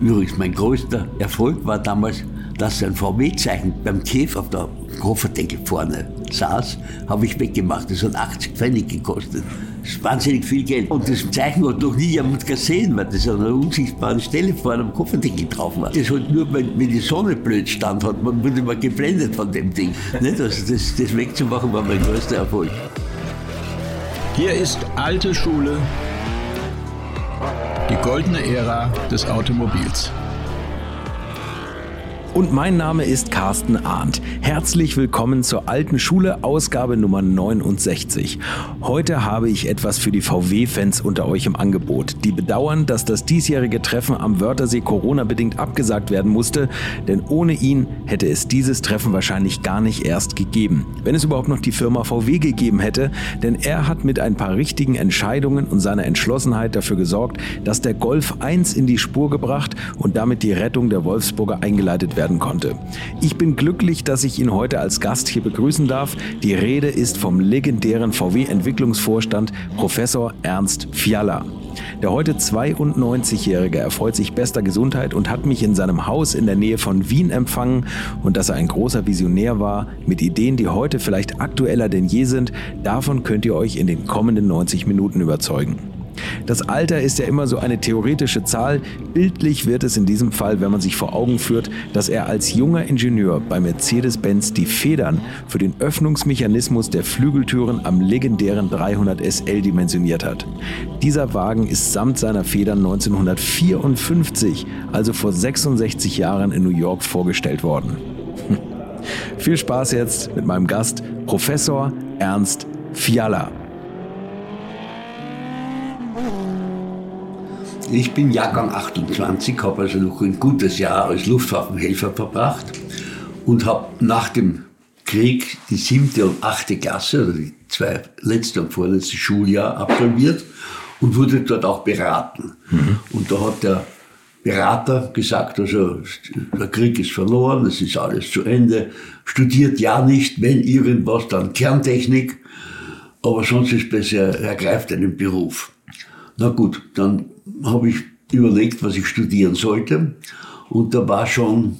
Übrigens, mein größter Erfolg war damals, dass ein VW-Zeichen beim Käf auf der Kofferdeckel vorne saß, habe ich weggemacht. Das hat 80 Pfennig gekostet. Das ist wahnsinnig viel Geld. Und das Zeichen hat noch nie jemand gesehen, weil das an einer unsichtbaren Stelle vorne am Kofferdeckel drauf war. Das hat nur, wenn, wenn die Sonne blöd stand, hat man wurde immer geblendet von dem Ding. Also das, das wegzumachen war mein größter Erfolg. Hier ist alte Schule, die goldene Ära des Automobils. Und mein Name ist Carsten Arndt. Herzlich willkommen zur alten Schule, Ausgabe Nummer 69. Heute habe ich etwas für die VW-Fans unter euch im Angebot. Die bedauern, dass das diesjährige Treffen am Wörthersee Corona-bedingt abgesagt werden musste, denn ohne ihn hätte es dieses Treffen wahrscheinlich gar nicht erst gegeben. Wenn es überhaupt noch die Firma VW gegeben hätte, denn er hat mit ein paar richtigen Entscheidungen und seiner Entschlossenheit dafür gesorgt, dass der Golf 1 in die Spur gebracht und damit die Rettung der Wolfsburger eingeleitet werden konnte. Ich bin glücklich, dass ich ihn heute als Gast hier begrüßen darf. Die Rede ist vom legendären VW-Entwicklungsvorstand Professor Ernst Fiala. Der heute 92-Jährige erfreut sich bester Gesundheit und hat mich in seinem Haus in der Nähe von Wien empfangen und dass er ein großer Visionär war mit Ideen, die heute vielleicht aktueller denn je sind, davon könnt ihr euch in den kommenden 90 Minuten überzeugen. Das Alter ist ja immer so eine theoretische Zahl. Bildlich wird es in diesem Fall, wenn man sich vor Augen führt, dass er als junger Ingenieur bei Mercedes-Benz die Federn für den Öffnungsmechanismus der Flügeltüren am legendären 300 SL dimensioniert hat. Dieser Wagen ist samt seiner Federn 1954, also vor 66 Jahren in New York vorgestellt worden. Viel Spaß jetzt mit meinem Gast, Professor Ernst Fiala. Ich bin Jahrgang 28, habe also noch ein gutes Jahr als Luftwaffenhelfer verbracht und habe nach dem Krieg die siebte und achte Klasse, also die zwei letzte und vorletzte Schuljahr absolviert und wurde dort auch beraten. Mhm. Und da hat der Berater gesagt, also der Krieg ist verloren, es ist alles zu Ende, studiert ja nicht, wenn irgendwas, dann Kerntechnik, aber sonst ist besser, ergreift einen Beruf. Na gut, dann habe ich überlegt, was ich studieren sollte. Und da war schon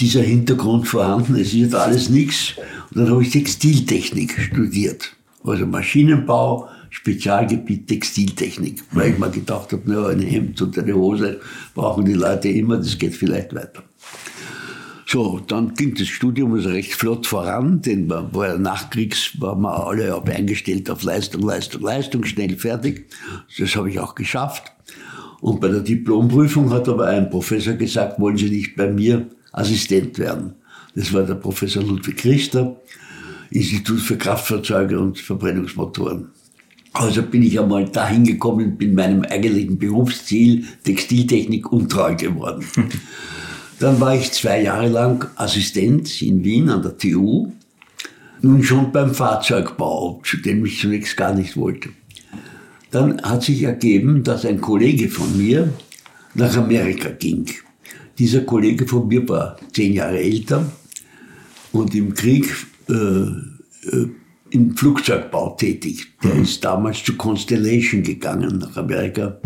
dieser Hintergrund vorhanden, es ist alles nichts. Und dann habe ich Textiltechnik studiert. Also Maschinenbau, Spezialgebiet Textiltechnik. Weil ich mir gedacht habe, naja, ein Hemd und eine Hose brauchen die Leute immer, das geht vielleicht weiter. So, dann ging das Studium also recht flott voran, denn man war nachkriegs, waren wir alle eingestellt auf Leistung, Leistung, Leistung, schnell fertig. Das habe ich auch geschafft. Und bei der Diplomprüfung hat aber ein Professor gesagt, wollen Sie nicht bei mir Assistent werden? Das war der Professor Ludwig Richter, Institut für Kraftfahrzeuge und Verbrennungsmotoren. Also bin ich einmal dahin gekommen, bin meinem eigentlichen Berufsziel Textiltechnik untreu geworden. Dann war ich zwei Jahre lang Assistent in Wien an der TU, nun schon beim Fahrzeugbau, zu dem ich zunächst gar nicht wollte. Dann hat sich ergeben, dass ein Kollege von mir nach Amerika ging. Dieser Kollege von mir war zehn Jahre älter und im Krieg äh, äh, im Flugzeugbau tätig. Der mhm. ist damals zu Constellation gegangen nach Amerika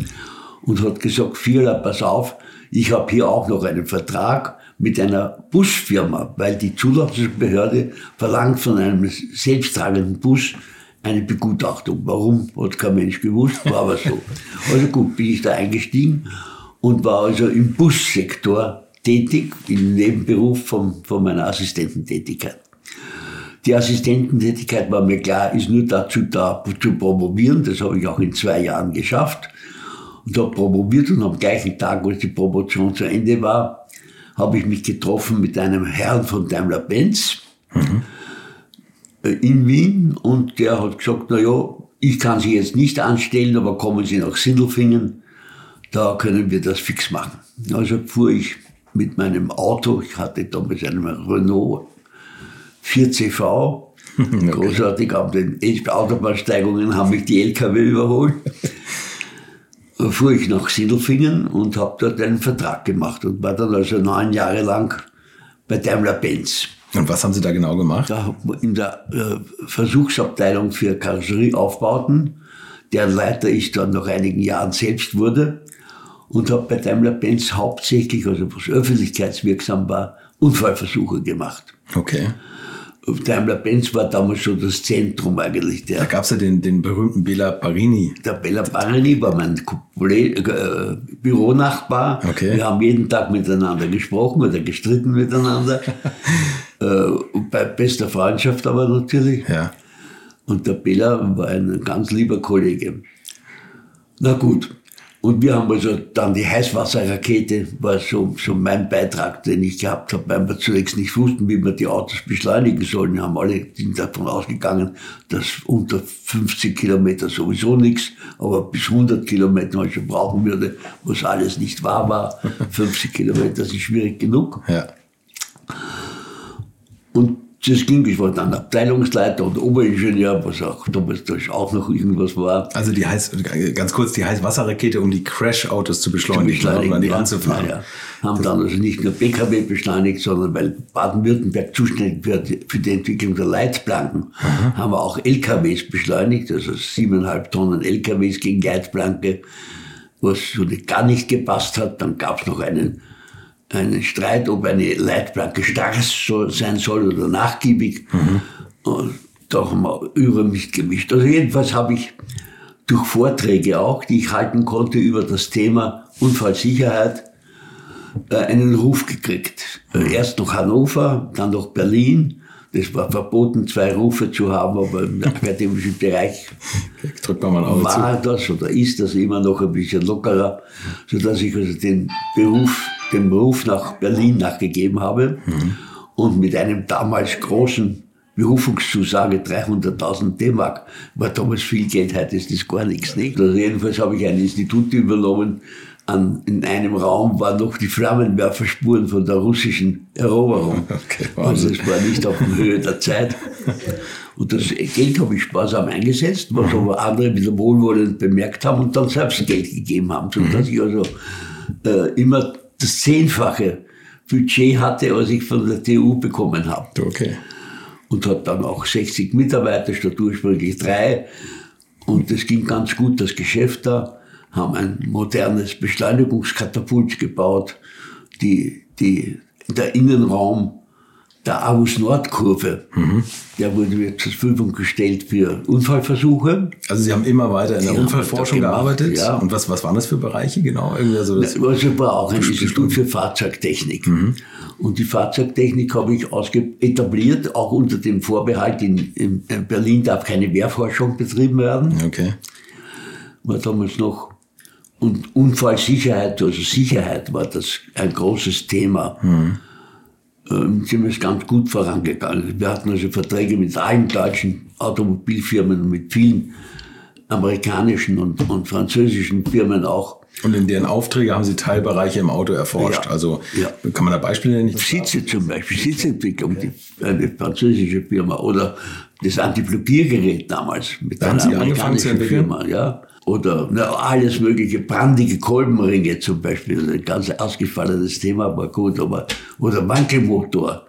und hat gesagt, Vierler, pass auf, ich habe hier auch noch einen Vertrag mit einer Busfirma, weil die Zulassungsbehörde verlangt von einem selbsttragenden Bus eine Begutachtung. Warum, hat kein Mensch gewusst, war aber so. Also gut, bin ich da eingestiegen und war also im Bussektor tätig, im Nebenberuf von, von meiner Assistententätigkeit. Die Assistententätigkeit war mir klar, ist nur dazu da, zu promovieren. Das habe ich auch in zwei Jahren geschafft und habe promoviert und am gleichen Tag, als die Promotion zu Ende war, habe ich mich getroffen mit einem Herrn von Daimler-Benz mhm. in Wien und der hat gesagt, na ja, ich kann Sie jetzt nicht anstellen, aber kommen Sie nach Sindelfingen, da können wir das fix machen. Also fuhr ich mit meinem Auto, ich hatte damals einen Renault 4CV, okay. großartig, auf den Autobahnsteigungen haben mich die LKW überholt fuhr ich nach Sindelfingen und habe dort einen Vertrag gemacht und war dann also neun Jahre lang bei Daimler-Benz. Und was haben Sie da genau gemacht? Da in der äh, Versuchsabteilung für Karosserieaufbauten, deren Leiter ich dann nach einigen Jahren selbst wurde. und habe bei Daimler-Benz hauptsächlich, also was öffentlichkeitswirksam war, Unfallversuche gemacht. Okay. Daimler-Benz war damals schon das Zentrum eigentlich. Da Der, gab es ja den, den berühmten Bela Barini. der Bella Barani war mein äh, Büronachbar. Okay. Wir haben jeden Tag miteinander gesprochen oder gestritten miteinander. äh, bei bester Freundschaft aber natürlich. Ja. Und der Bella war ein ganz lieber Kollege. Na gut. Und wir haben also dann die Heißwasserrakete, war so, so mein Beitrag, den ich gehabt habe, weil wir zunächst nicht wussten, wie wir die Autos beschleunigen sollen. Wir haben alle davon ausgegangen, dass unter 50 Kilometer sowieso nichts, aber bis 100 Kilometer man schon brauchen würde, was alles nicht wahr war. 50 Kilometer sind schwierig genug. Ja. Und das ging, ich war dann Abteilungsleiter und Oberingenieur, was auch damals da auch noch irgendwas war. Also die heiß, ganz kurz, die Heißwasserrakete, um die Crash-Autos zu beschleunigen, um an die ja, Wand zu fahren. ja. Haben dann also nicht nur Pkw beschleunigt, sondern weil Baden-Württemberg zuständig wird für die Entwicklung der Leitplanken, haben wir auch LKWs beschleunigt, also siebeneinhalb Tonnen LKWs gegen Leitplanke, was so gar nicht gepasst hat. Dann gab es noch einen, einen Streit, ob eine Leitplanke starr sein soll oder nachgiebig. Und da haben wir über mich gemischt. Also jedenfalls habe ich durch Vorträge auch, die ich halten konnte über das Thema Unfallsicherheit, äh, einen Ruf gekriegt. Äh, Erst noch Hannover, dann noch Berlin. Das war verboten, zwei Rufe zu haben, aber im akademischen Bereich Auge zu. war das oder ist das immer noch ein bisschen lockerer, sodass ich also den Beruf, den Beruf nach Berlin nachgegeben habe und mit einem damals großen Berufungszusage 300.000 D-Mark war damals viel Geld, heute ist das gar nichts. Nicht? Also jedenfalls habe ich ein Institut übernommen. An, in einem Raum waren noch die Flammenwerferspuren von der russischen Eroberung. Okay, also das war nicht auf der Höhe der Zeit. Und das Geld habe ich sparsam eingesetzt, was aber andere wieder wohlwollend bemerkt haben und dann selbst Geld gegeben haben, sodass ich also äh, immer das Zehnfache Budget hatte, als ich von der TU bekommen habe. Okay. Und hat dann auch 60 Mitarbeiter statt ursprünglich drei. Und es ging ganz gut, das Geschäft da, haben ein modernes Beschleunigungskatapult gebaut, die, die, der Innenraum der Avus-Nord-Kurve, der wurde mir zur Verfügung gestellt für Unfallversuche. Also Sie haben immer weiter in der Ja, Unfallforschung gearbeitet. ja. Und was, was waren das für Bereiche genau? Irgendwie so das, Also war auch ein Institut für Fahrzeugtechnik. Und die Fahrzeugtechnik habe ich etabliert, auch unter dem Vorbehalt, in, in Berlin darf keine Wehrforschung betrieben werden. okay. war damals noch. Und Unfallsicherheit, also Sicherheit war das ein großes Thema. Ähm, sind wir ganz gut vorangegangen. Wir hatten also Verträge mit allen deutschen Automobilfirmen und mit vielen amerikanischen und, und französischen Firmen auch. Und in deren Aufträge haben Sie Teilbereiche im Auto erforscht. Ja. Also Ja. kann man da Beispiele nennen? Sitze zum Beispiel, Sitzentwicklung, die, eine französische Firma oder das Antiblockiergerät damals mit Da haben einer Sie angefangen zu amerikanischen entwickeln? Firma, ja. Oder na, alles mögliche, brandige Kolbenringe zum Beispiel, ein ganz ausgefallenes Thema, aber gut, aber, oder Wankelmotor.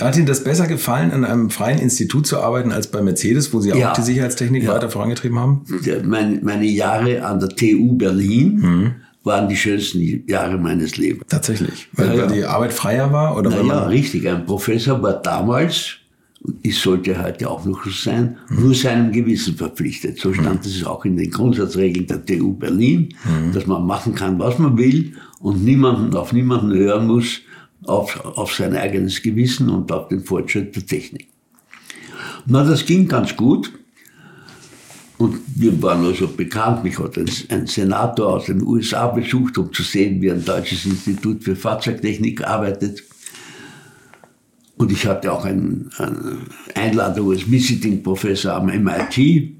Hat Ihnen das besser gefallen, an einem freien Institut zu arbeiten, als bei Mercedes, wo Sie auch Ja. die Sicherheitstechnik Ja. weiter vorangetrieben haben? Der, mein, meine Jahre an der TU Berlin Mhm. waren die schönsten Jahre meines Lebens. Tatsächlich. Weil, Ja, weil die Arbeit freier war? Oder Naja, richtig. Ein Professor war damals, ich sollte heute auch noch so sein, nur seinem Gewissen verpflichtet. So stand es auch in den Grundsatzregeln der TU Berlin, dass man machen kann, was man will und niemanden, auf niemanden hören muss, auf, auf sein eigenes Gewissen und auf den Fortschritt der Technik. Na, das ging ganz gut. Und wir waren also bekannt. Mich hat ein, ein Senator aus den USA besucht, um zu sehen, wie ein deutsches Institut für Fahrzeugtechnik arbeitet. Und ich hatte auch eine Einladung als Visiting Professor am MIT.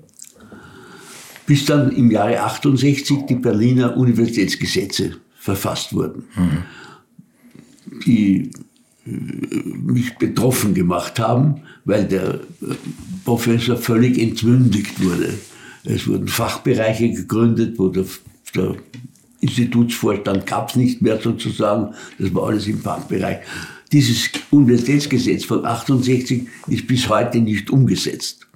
Bis dann im Jahre 68 die Berliner Universitätsgesetze verfasst wurden, die äh, mich betroffen gemacht haben, weil der äh, Professor völlig entmündigt wurde. Es wurden Fachbereiche gegründet, wo der, der Institutsvorstand gab es nicht mehr sozusagen, das war alles im Fachbereich. Dieses Universitätsgesetz von 68 ist bis heute nicht umgesetzt.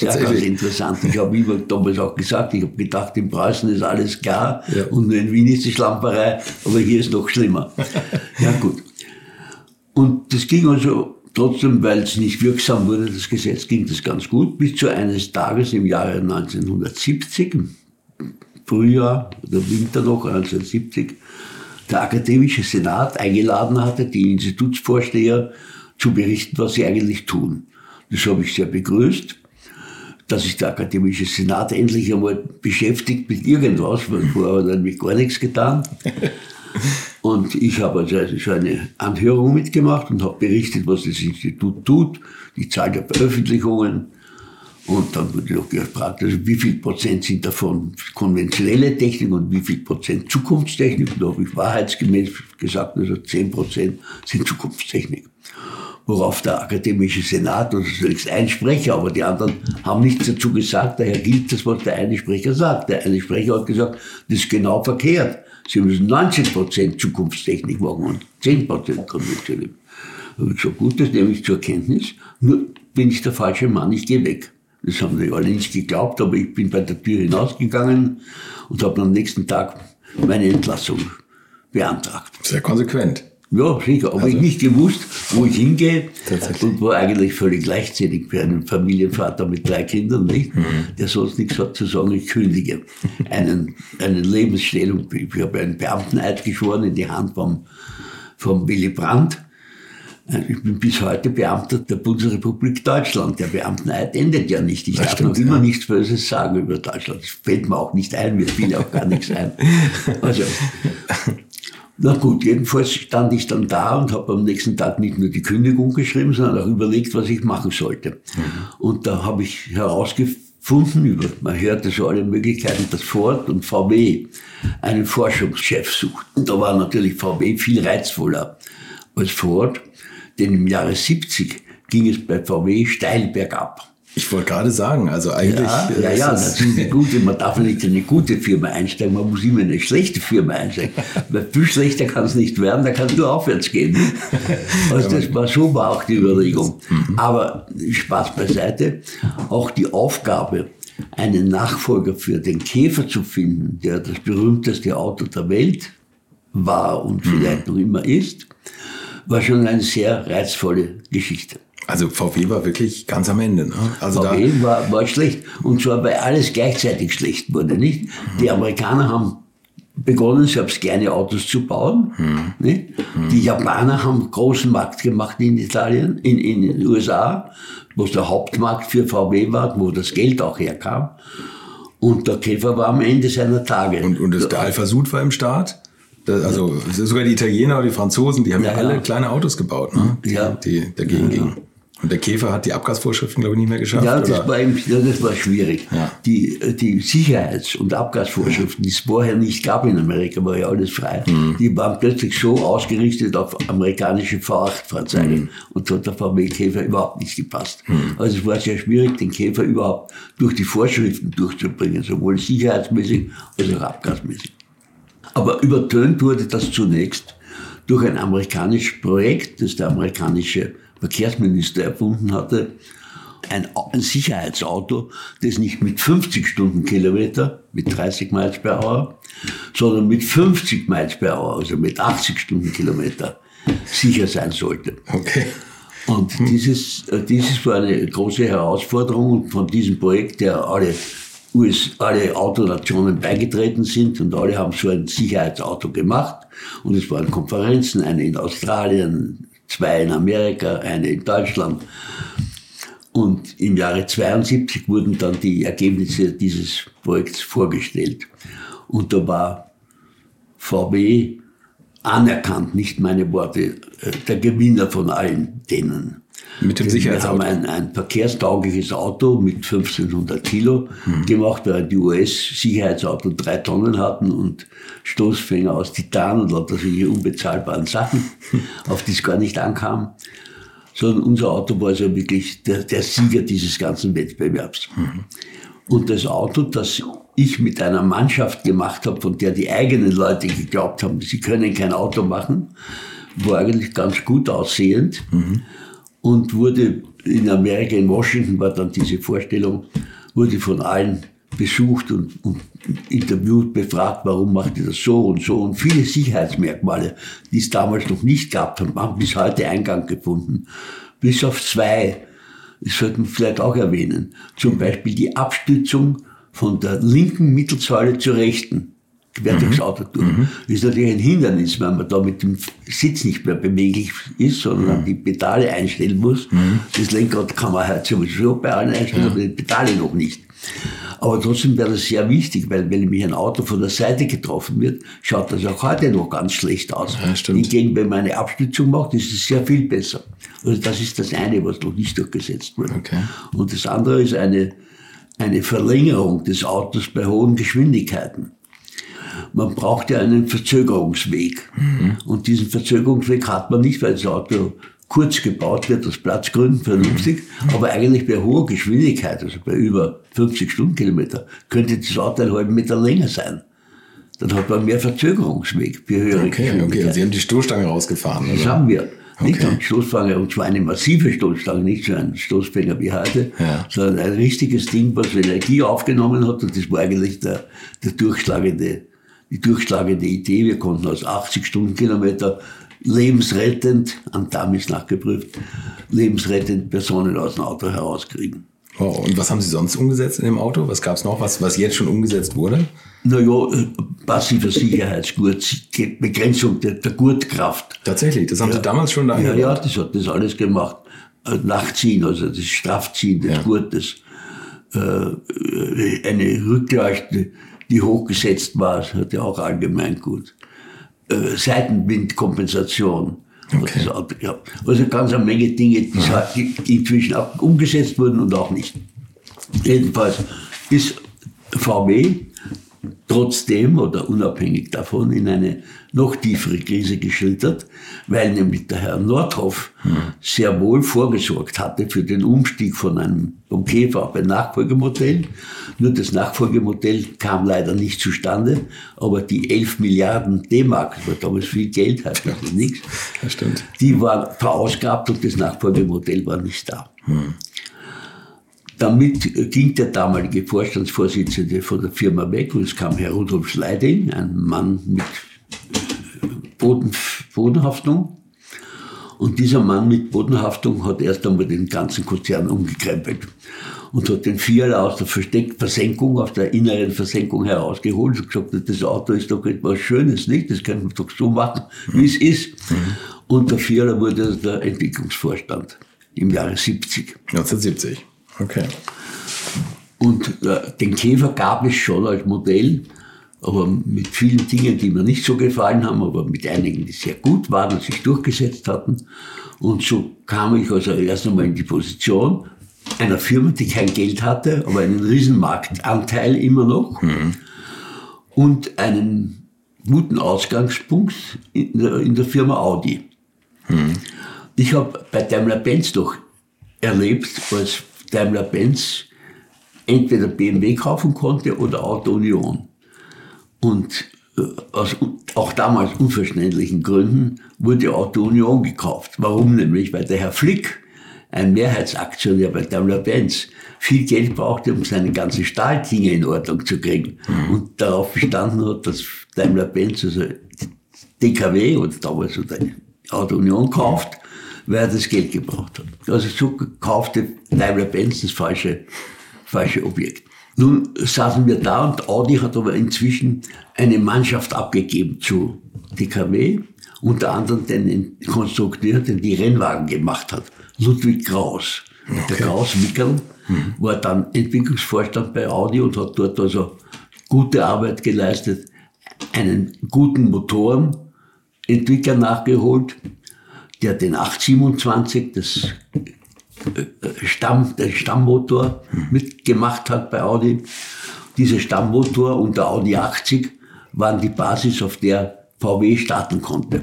Ja, ganz interessant. Ich habe immer damals auch gesagt, ich habe gedacht, in Preußen ist alles klar Ja. und nur in Wien ist die Schlamperei, aber hier ist noch schlimmer. ja gut. Und das ging also trotzdem, weil es nicht wirksam wurde, das Gesetz, ging das ganz gut, bis zu eines Tages im Jahre 1970, im Frühjahr oder Winter noch, 1970, der Akademische Senat eingeladen hatte, die Institutsvorsteher zu berichten, was sie eigentlich tun. Das habe ich sehr begrüßt, dass sich der Akademische Senat endlich einmal beschäftigt mit irgendwas, weil vorher hat er nämlich gar nichts getan. Und ich habe also so eine Anhörung mitgemacht und habe berichtet, was das Institut tut, die Zahl der Veröffentlichungen. Und dann wurde noch gefragt, also wie viel Prozent sind davon konventionelle Technik und wie viel Prozent Zukunftstechnik. Und da habe ich wahrheitsgemäß gesagt, also 10 Prozent sind Zukunftstechnik. Worauf der akademische Senat, also zunächst ein Sprecher, aber die anderen haben nichts dazu gesagt, daher gilt das, was der eine Sprecher sagt. Der eine Sprecher hat gesagt, das ist genau verkehrt. Sie müssen 90 Prozent Zukunftstechnik machen und 10 Prozent konventionell. Da habe ich gesagt, gut, das nehme ich zur Kenntnis, nur bin ich der falsche Mann, ich gehe weg. Das haben die alle nicht geglaubt, aber ich bin bei der Tür hinausgegangen und habe am nächsten Tag meine Entlassung beantragt. Sehr konsequent. Ja, sicher. Aber ich nicht gewusst, wo ich hingehe. Und war eigentlich völlig leichtsinnig für einen Familienvater mit drei Kindern, nicht? Der sonst nichts hat zu sagen, ich kündige. Einen, einen Lebensstellung. Ich habe einen Beamteneid geschworen in die Hand vom, vom Willy Brandt. Ich bin bis heute Beamter der Bundesrepublik Deutschland. Der Beamteneid endet ja nicht. Ich Das darf stimmt, noch immer ja. nichts Böses sagen über Deutschland. Das fällt mir auch nicht ein, mir fiel auch gar nichts ein. Also, na gut, jedenfalls stand ich dann da und habe am nächsten Tag nicht nur die Kündigung geschrieben, sondern auch überlegt, was ich machen sollte. Und da habe ich herausgefunden, über, man hörte so alle Möglichkeiten, dass Ford und VW einen Forschungschef sucht. Und da war natürlich VW viel reizvoller als Ford, denn im Jahre 70 ging es bei VW steil bergab. Ich wollte gerade sagen, also eigentlich. Ja, äh, ja, ja, das ist eine gute, man darf nicht in eine gute Firma einsteigen, man muss immer in eine schlechte Firma einsteigen. Weil viel schlechter kann es nicht werden, da kann es nur aufwärts gehen. Also das war so war auch die Überlegung. Aber Spaß beiseite, auch die Aufgabe, einen Nachfolger für den Käfer zu finden, der das berühmteste Auto der Welt war und vielleicht noch immer ist, war schon eine sehr reizvolle Geschichte. Also VW war wirklich ganz am Ende. Ne? Also VW war, war schlecht. Und zwar, weil alles gleichzeitig schlecht wurde, nicht? Die Amerikaner haben begonnen, selbst kleine Autos zu bauen. Nicht? Die Japaner haben großen Markt gemacht in Italien, in, in den USA, wo es der Hauptmarkt für VW war, wo das Geld auch herkam. Und der Käfer war am Ende seiner Tage. und, und das, der Alpha Sud war im Start. Also sogar die Italiener oder die Franzosen, die haben ja, Ja, alle ja. kleine Autos gebaut, ne? die, Ja. die dagegen gingen. Und der Käfer hat die Abgasvorschriften, glaube ich, nicht mehr geschafft. Ja, das war, eben, das war schwierig. Die, die Sicherheits- und Abgasvorschriften, die es vorher nicht gab in Amerika, war ja alles frei, Mhm. die waren plötzlich so ausgerichtet auf amerikanische V8-Fahrzeuge. Mhm. Und so hat der VW-Käfer überhaupt nicht gepasst. Also es war sehr schwierig, den Käfer überhaupt durch die Vorschriften durchzubringen, sowohl sicherheitsmäßig als auch abgasmäßig. Aber übertönt wurde das zunächst durch ein amerikanisches Projekt, das der amerikanische Verkehrsminister erfunden hatte. Ein, ein Sicherheitsauto, das nicht mit 50 Stundenkilometer, mit 30 Miles per Hour, sondern mit 50 Miles per Hour, also mit 80 Stundenkilometer, sicher sein sollte. Okay. Und dieses, äh, dieses war eine große Herausforderung und von diesem Projekt, der alle, US, alle Autonationen beigetreten sind und alle haben so ein Sicherheitsauto gemacht. Und es waren Konferenzen, eine in Australien, zwei in Amerika, eine in Deutschland. Und im Jahre 72 wurden dann die Ergebnisse dieses Projekts vorgestellt. Und da war VW anerkannt, nicht meine Worte, äh, der Gewinner von allen denen. Mit dem Wir Sicherheitsauto. haben ein, ein verkehrstaugliches Auto mit 1500 Kilo gemacht, weil die US-Sicherheitsautos drei Tonnen hatten und Stoßfänger aus Titan und lauter solche unbezahlbaren Sachen, auf die es gar nicht ankam. Sondern unser Auto war also wirklich der, der Sieger dieses ganzen Wettbewerbs. Und das Auto, das ich mit einer Mannschaft gemacht habe, von der die eigenen Leute geglaubt haben, sie können kein Auto machen, war eigentlich ganz gut aussehend. Und wurde in Amerika, in Washington war dann diese Vorstellung, wurde von allen besucht und, und interviewt, befragt, warum macht ihr das so und so. Und viele Sicherheitsmerkmale, die es damals noch nicht gab, haben bis heute Eingang gefunden. Bis auf zwei, das sollten wir vielleicht auch erwähnen. Zum Beispiel die Abstützung von der linken Mittelsäule zur rechten quer durchs mhm. Auto durch. Mhm. Das ist natürlich ein Hindernis, wenn man da mit dem Sitz nicht mehr beweglich ist, sondern mhm. die Pedale einstellen muss. Mhm. Das Lenkrad kann man halt sowieso bei allen einstellen, ja. aber die Pedale noch nicht. Aber trotzdem wäre das sehr wichtig, weil wenn nämlich ein Auto von der Seite getroffen wird, schaut das auch heute noch ganz schlecht aus. Ja, Hingegen, wenn man eine Abstützung macht, ist es sehr viel besser. Also das ist das eine, was noch nicht durchgesetzt wurde. Okay. Und das andere ist eine, eine Verlängerung des Autos bei hohen Geschwindigkeiten man braucht ja einen Verzögerungsweg. Mhm. Und diesen Verzögerungsweg hat man nicht, weil das Auto kurz gebaut wird, aus Platzgründen vernünftig, mhm. aber eigentlich bei hoher Geschwindigkeit, also bei über 50 Stundenkilometer, könnte das Auto einen halben Meter länger sein. Dann hat man mehr Verzögerungsweg für höhere okay, Geschwindigkeit. Okay, und Sie haben die Stoßstange rausgefahren, Das haben wir. Nicht okay. Stoßstange, und zwar eine massive Stoßstange, nicht so ein Stoßfänger wie heute, ja. sondern ein richtiges Ding, was Energie aufgenommen hat, und das war eigentlich der, der durchschlagende die durchschlagende Idee. Wir konnten aus 80 Stundenkilometer lebensrettend, an Damis nachgeprüft, lebensrettend Personen aus dem Auto herauskriegen. Oh, und was haben Sie sonst umgesetzt in dem Auto? Was gab es noch, was, was jetzt schon umgesetzt wurde? Naja, äh, passiver Sicherheitsgurt, Begrenzung der, der Gurtkraft. Tatsächlich, das haben ja. Sie damals schon da Ja, ja, das hat das alles gemacht. Äh, Nachziehen, also das Strafziehen des ja. Gurtes. Äh, eine Rückleuchte, die hochgesetzt war, das hatte auch allgemein gut. Äh, Seitenwindkompensation. Okay. Auto gehabt. Also ganz eine Menge Dinge, die, ja. die inzwischen auch umgesetzt wurden und auch nicht. Jedenfalls ist VW trotzdem oder unabhängig davon in eine noch tiefere Krise geschildert, weil nämlich der Herr Nordhoff hm. sehr wohl vorgesorgt hatte für den Umstieg von einem vom Käfer auf ein Nachfolgemodell. Nur das Nachfolgemodell kam leider nicht zustande, aber die 11 Milliarden D-Mark, das war damals viel Geld, heißt ja. nichts, das stimmt. die waren verausgabt und das Nachfolgemodell war nicht da. Hm. Damit ging der damalige Vorstandsvorsitzende von der Firma weg und es kam Herr Rudolf Schleiding, ein Mann mit Boden, Bodenhaftung. Und dieser Mann mit Bodenhaftung hat erst einmal den ganzen Konzern umgekrempelt und hat den Vierer aus der Versteck Versenkung, aus der inneren Versenkung herausgeholt und gesagt, das Auto ist doch etwas Schönes, nicht? Das können wir doch so machen, wie es ist. Mhm. Und der Vierer wurde der Entwicklungsvorstand im Jahre 70. 1970. Okay. Und äh, den Käfer gab es schon als Modell, aber mit vielen Dingen, die mir nicht so gefallen haben, aber mit einigen, die sehr gut waren und sich durchgesetzt hatten. Und so kam ich also erst einmal in die Position einer Firma, die kein Geld hatte, aber einen Riesenmarktanteil immer noch mhm. und einen guten Ausgangspunkt in der, in der Firma Audi. Mhm. Ich habe bei Daimler-Benz doch erlebt, als Daimler-Benz entweder BMW kaufen konnte oder Auto Union. Und äh, aus auch damals unverständlichen Gründen wurde Auto Union gekauft. Warum nämlich? Weil der Herr Flick, ein Mehrheitsaktionär bei Daimler-Benz, viel Geld brauchte, um seine ganzen Stahldinge in Ordnung zu kriegen. Mhm. Und darauf bestanden hat, dass Daimler-Benz, also DKW oder damals oder Auto Union kauft weil er das Geld gebraucht hat. Also so kaufte Daimler-Benz das falsche, falsche Objekt. Nun saßen wir da und Audi hat aber inzwischen eine Mannschaft abgegeben zu DKW, unter anderem den Konstrukteur, der die Rennwagen gemacht hat, Ludwig Kraus. Okay. Der Kraus Mickel mhm. war dann Entwicklungsvorstand bei Audi und hat dort also gute Arbeit geleistet, einen guten Motorenentwickler nachgeholt, der den 827, das Stamm, den Stammmotor mitgemacht hat bei Audi. Dieser Stammmotor und der Audi 80 waren die Basis, auf der VW starten konnte.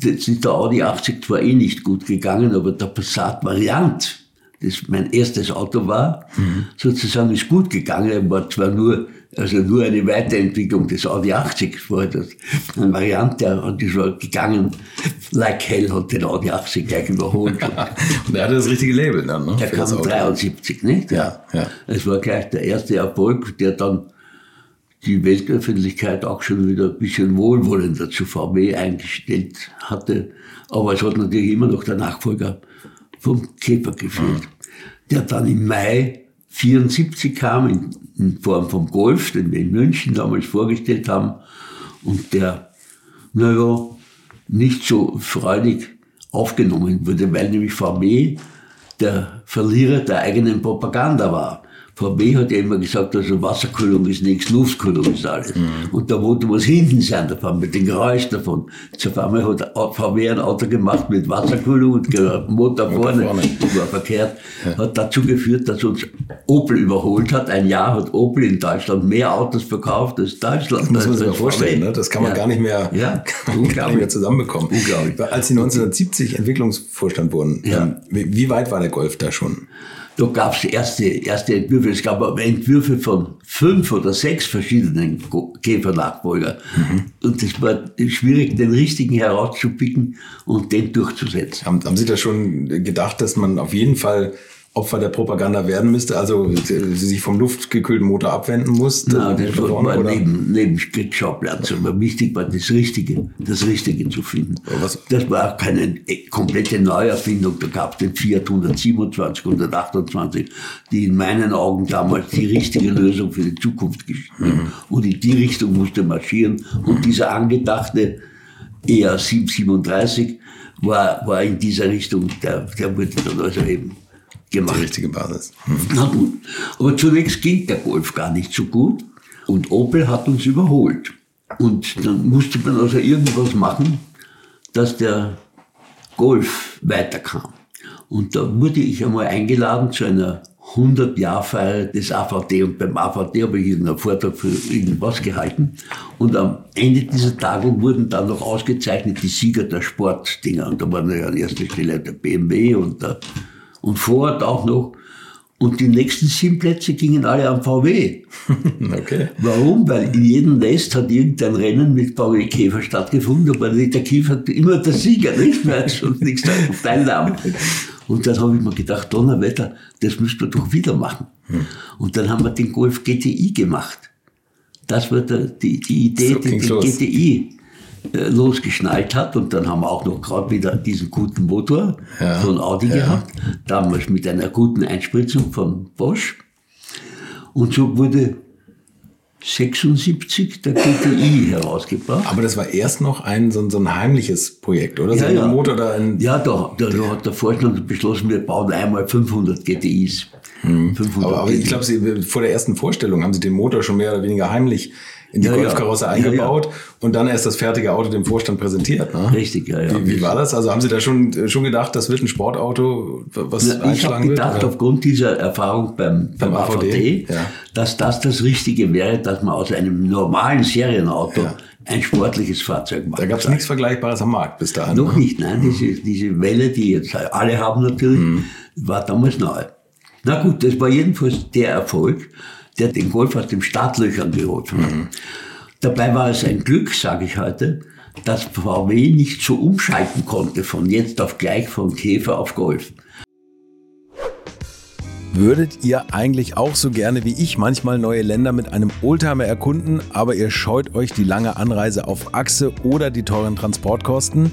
Jetzt ist der Audi 80 zwar eh nicht gut gegangen, aber der Passat Variant, das mein erstes Auto war, mhm. sozusagen ist gut gegangen, war zwar nur, also nur eine Weiterentwicklung des Audi 80, war das eine Variante, und das war gegangen, like hell hat den Audi 80 gleich überholt. und er hatte das richtige Label dann, ne? Der kam 73, nicht? Ja, ja. Es war gleich der erste Erfolg, der dann die Weltöffentlichkeit auch schon wieder ein bisschen wohlwollender zu VW eingestellt hatte. Aber es hat natürlich immer noch der Nachfolger vom Käfer geführt, der dann im Mai 74 kam, in, in Form vom Golf, den wir in München damals vorgestellt haben, und der, naja, nicht so freudig aufgenommen wurde, weil nämlich VW der Verlierer der eigenen Propaganda war. VW hat ja immer gesagt, also Wasserkühlung ist nichts, Luftkühlung ist alles. Mhm. Und da wollte was hinten sein davon, mit dem Geräusch davon. Zu einmal hat VW ein Auto gemacht mit Wasserkühlung und Motor vorne, vorne. war verkehrt. Ja. Hat dazu geführt, dass uns Opel überholt hat. Ein Jahr hat Opel in Deutschland mehr Autos verkauft als Deutschland. Das muss man sich mal vorstellen, ne? das kann man ja. gar nicht mehr, ja. gar nicht mehr zusammenbekommen. Unglaublich. Als Sie 1970 Entwicklungsvorstand wurden. Ähm, wie weit war der Golf da schon? Da gab es erste, erste Entwürfe. Es gab aber Entwürfe von fünf oder sechs verschiedenen Käfernachfolger. Mhm. Und es war schwierig, den richtigen herauszupicken und den durchzusetzen. Haben, haben Sie da schon gedacht, dass man auf jeden Fall Opfer der Propaganda werden müsste, also sie sich vom luftgekühlten Motor abwenden muss? Nein, das war mal neben, neben Kriegsschauplatz. Aber wichtig war das Richtige, das Richtige zu finden. Was? Das war auch keine komplette Neuerfindung. Da gab es den Fiat 127, 128, die in meinen Augen damals die richtige Lösung für die Zukunft geschrieben mhm. Und in die Richtung musste marschieren. Und dieser angedachte ER 737 war, war in dieser Richtung, der, der wurde dann also eben gemacht. Die richtige Basis. Hm. Na gut. Aber zunächst ging der Golf gar nicht so gut und Opel hat uns überholt. Und dann musste man also irgendwas machen, dass der Golf weiterkam. Und da wurde ich einmal eingeladen zu einer 100-Jahr-Feier des AVD und beim AVD habe ich einen Vortrag für irgendwas gehalten. Und am Ende dieser Tagung wurden dann noch ausgezeichnet die Sieger der Sportdinger. Und da waren ja an erster Stelle der BMW und der und Ford auch noch. Und die nächsten sieben Plätze gingen alle am VW. Okay. Warum? Weil in jedem Nest hat irgendein Rennen mit VW Käfer stattgefunden, aber der Käfer immer der Sieger, nicht mehr, schon nichts teilnahm. Und dann habe ich mir gedacht, Donnerwetter, das müssten wir doch wieder machen. Hm. Und dann haben wir den Golf GTI gemacht. Das war der, die, die Idee, so den, den GTI losgeschnallt hat. Und dann haben wir auch noch gerade wieder diesen guten Motor ja, von Audi ja. gehabt. Damals mit einer guten Einspritzung von Bosch. Und so wurde 76 der GTI herausgebracht. Aber das war erst noch ein so ein, so ein heimliches Projekt, oder? Ja, ja. Motor da ein ja, da, da, da, hat der Vorstand beschlossen, wir bauen einmal 500 GTIs. Hm. 500 aber, aber GTIs. ich glaube, vor der ersten Vorstellung haben Sie den Motor schon mehr oder weniger heimlich in die ja, Golfkarosse ja. eingebaut ja, und dann erst das fertige Auto dem Vorstand präsentiert. Ne? Richtig, ja, ja. Wie, wie, war das? Also haben Sie da schon, schon gedacht, das wird ein Sportauto, was Na, Ich habe gedacht, wird, aufgrund dieser Erfahrung beim, beim, beim AVD, ja. dass das das Richtige wäre, dass man aus einem normalen Serienauto ein sportliches Fahrzeug macht. Da gab es nichts Vergleichbares am Markt bis dahin. Noch ne? nicht, nein. Diese, diese Welle, die jetzt alle haben natürlich, mhm. war damals neu. Na gut, das war jedenfalls der Erfolg der den Golf aus den Startlöchern geholfen hat. Mhm. Dabei war es ein Glück, sage ich heute, dass VW nicht so umschalten konnte von jetzt auf gleich von Käfer auf Golf. Würdet ihr eigentlich auch so gerne wie ich manchmal neue Länder mit einem Oldtimer erkunden, aber ihr scheut euch die lange Anreise auf Achse oder die teuren Transportkosten?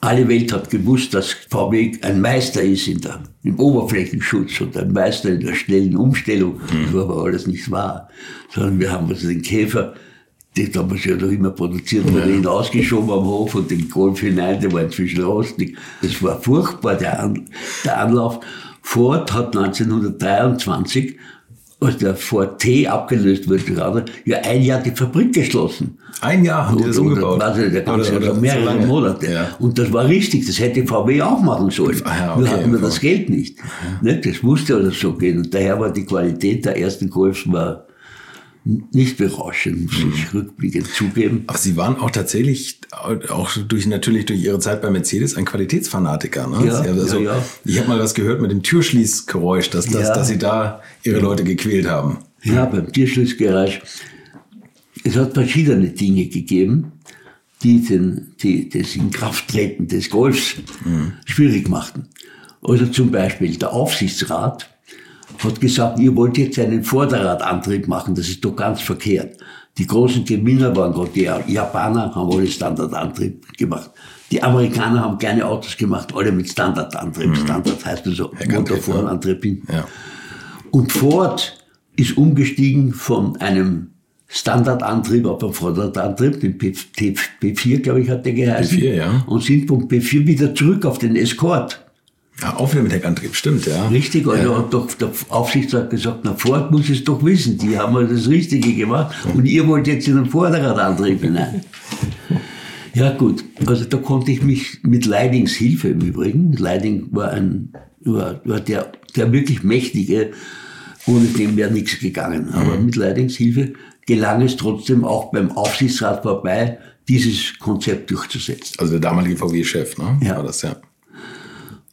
alle Welt hat gewusst, dass VW ein Meister ist in der, im Oberflächenschutz und ein Meister in der schnellen Umstellung. Mhm. Das war aber alles nicht wahr. Sondern wir haben also den Käfer, den haben wir ja noch immer produziert, ja. ihn ausgeschoben am Hof und den Golf hinein, der war inzwischen rostig. Das war furchtbar, der, An der Anlauf. Ford hat 1923 als der Ford T abgelöst wurde gerade, ja ein Jahr die Fabrik geschlossen. Ein Jahr haben die das umgebaut? Also der ganze, oder, oder mehrere so Monate. Ja. Und das war richtig, das hätte VW auch machen sollen. Ah, ja, okay, Nur hatten wir das Geld nicht. Ja. Das musste oder so gehen. Und daher war die Qualität der ersten Golfs war nicht berauschend, muss ich mhm. rückblickend zugeben. Ach, Sie waren auch tatsächlich, auch durch, natürlich durch Ihre Zeit bei Mercedes, ein Qualitätsfanatiker. Ne? Ja, also, ja, ja. Ich habe mal was gehört mit dem Türschließgeräusch, dass, dass, ja. dass Sie da Ihre Leute gequält haben. Ja, beim Türschließgeräusch. Es hat verschiedene Dinge gegeben, die, den, die das Inkrafttreten des Golfs mhm. schwierig machten. Also zum Beispiel der Aufsichtsrat hat gesagt, ihr wollt jetzt einen Vorderradantrieb machen, das ist doch ganz verkehrt. Die großen Gewinner waren gerade die Japaner, haben alle Standardantrieb gemacht. Die Amerikaner haben kleine Autos gemacht, alle mit Standardantrieb. Mhm. Standard heißt also Motorvorantrieb. Ja. Und Ford ist umgestiegen von einem Standardantrieb auf einen Vorderradantrieb, den P, P4, glaube ich, hat der geheißen. P4, ja. Und sind vom P4 wieder zurück auf den Escort. Ja, Aufwärmdeckantrieb, stimmt, ja. Richtig, also ja. hat doch der Aufsichtsrat gesagt, na Ford muss es doch wissen, die haben ja das Richtige gemacht und ihr wollt jetzt in den Vorderradantrieb hinein. Ja gut, also da konnte ich mich mit Leidings Hilfe im Übrigen, Leiding war ein, war, war der, der wirklich mächtige, ohne dem wäre nichts gegangen, aber mhm. mit Leidings Hilfe gelang es trotzdem auch beim Aufsichtsrat vorbei, dieses Konzept durchzusetzen. Also der damalige VW-Chef, ne? Ja. War das, ja.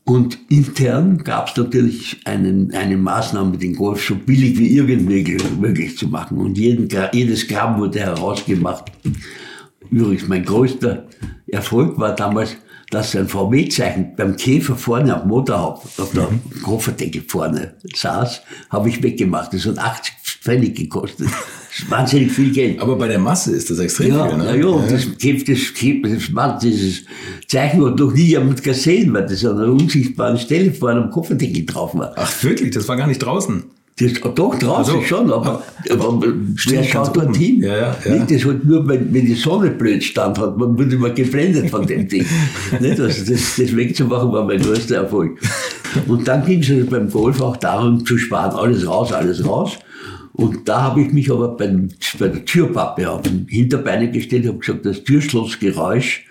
Und intern gab es natürlich einen, eine Maßnahme, den Golf so billig wie irgend möglich, zu machen. Und jeden, jedes Gramm wurde herausgemacht. Übrigens, mein größter Erfolg war damals, dass ein VW-Zeichen beim Käfer vorne am Motorhaupt, auf der mhm. Kofferdecke vorne saß, habe ich weggemacht. Das hat 80 Pfennig gekostet wahnsinnig viel Geld. Aber bei der Masse ist das extrem ja, viel. Ne? Ja, ja, und das, das, das, dieses Zeichen hat noch nie jemand gesehen, weil das an einer unsichtbaren Stelle vor einem Kofferdeckel drauf war. Ach wirklich? Das war gar nicht draußen? Das, doch, draußen also, schon, aber, aber, aber wer schaut dorthin? Ja, ja, ja. Nicht, das halt nur, wenn, wenn die Sonne blöd stand hat, man wurde immer geblendet von dem Ding. nicht, also das, das wegzumachen war mein größter Erfolg. Und dann ging es also beim Golf auch darum zu sparen, alles raus, alles raus. Und da habe ich mich aber bei, bei der Türpappe auf den Hinterbeine gestellt und habe gesagt, das Türschlossgeräusch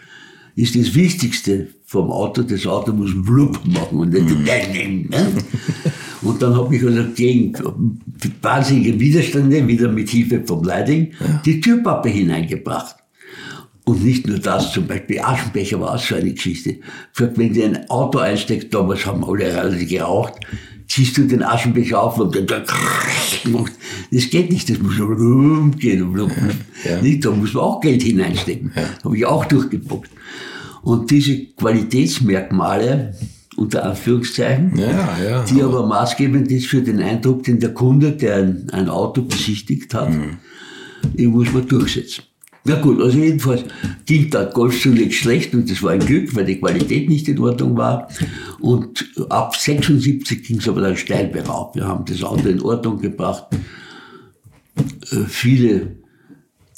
ist das Wichtigste vom Auto. Das Auto muss blub machen und nicht mhm. ne? Und dann habe ich also gegen wahnsinnige Widerstände, wieder mit Hilfe vom Leiding, ja. die Türpappe hineingebracht. Und nicht nur das, zum Beispiel Aschenbecher war auch so eine Geschichte. Wenn du in ein Auto einsteckst, damals haben alle geraucht, ziehst du den Aschenbecher auf und dann, das geht nicht, das muss rumgehen. Ja, ja. Nicht, da muss man auch Geld hineinstecken. Ja. Habe ich auch durchgepuckt. Und diese Qualitätsmerkmale, unter Anführungszeichen, ja, ja, die aber, aber maßgebend ist für den Eindruck, den der Kunde, der ein, ein Auto besichtigt hat, mhm. den muss man durchsetzen. Na gut, also jedenfalls ging der Golf zunächst schlecht und das war ein Glück, weil die Qualität nicht in Ordnung war. Und ab 76 ging es aber dann steil bergauf. Wir haben das Auto in Ordnung gebracht. Äh, viele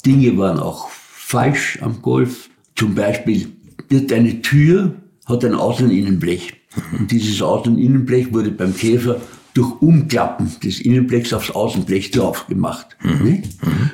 Dinge waren auch falsch am Golf. Zum Beispiel wird eine Tür, hat ein Außen- und Innenblech. Und dieses Außen- und Innenblech wurde beim Käfer durch Umklappen des Innenblechs aufs Außenblech drauf gemacht. Mhm.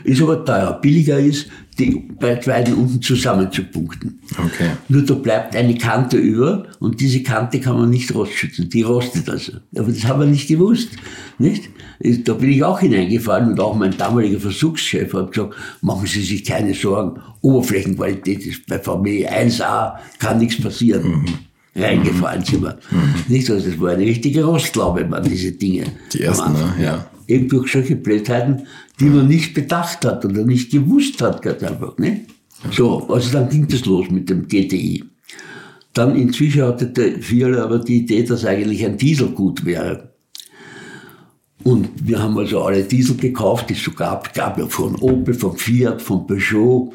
Ist aber teuer. Billiger ist, die beiden unten zusammenzupunkten. Okay. Nur da bleibt eine Kante über und diese Kante kann man nicht rostschützen. Die rostet also. Aber das haben wir nicht gewusst. Nicht? Da bin ich auch hineingefallen und auch mein damaliger Versuchschef hat gesagt, machen Sie sich keine Sorgen, Oberflächenqualität ist bei VW 1A, kann nichts passieren. Mhm reingefallen sind wir. Mhm. Nicht, also das war eine richtige Rostlaube, man, diese Dinge. Die ersten, ne? ja. Eben durch solche Blödheiten, die man nicht bedacht hat oder nicht gewusst hat, ganz einfach. Ne? So, also dann ging das los mit dem GTI. Dann inzwischen hatte der Fiat aber die Idee, dass eigentlich ein Diesel gut wäre. Und wir haben also alle Diesel gekauft, die es so gab. Gab ja von Opel, von Fiat, von Peugeot,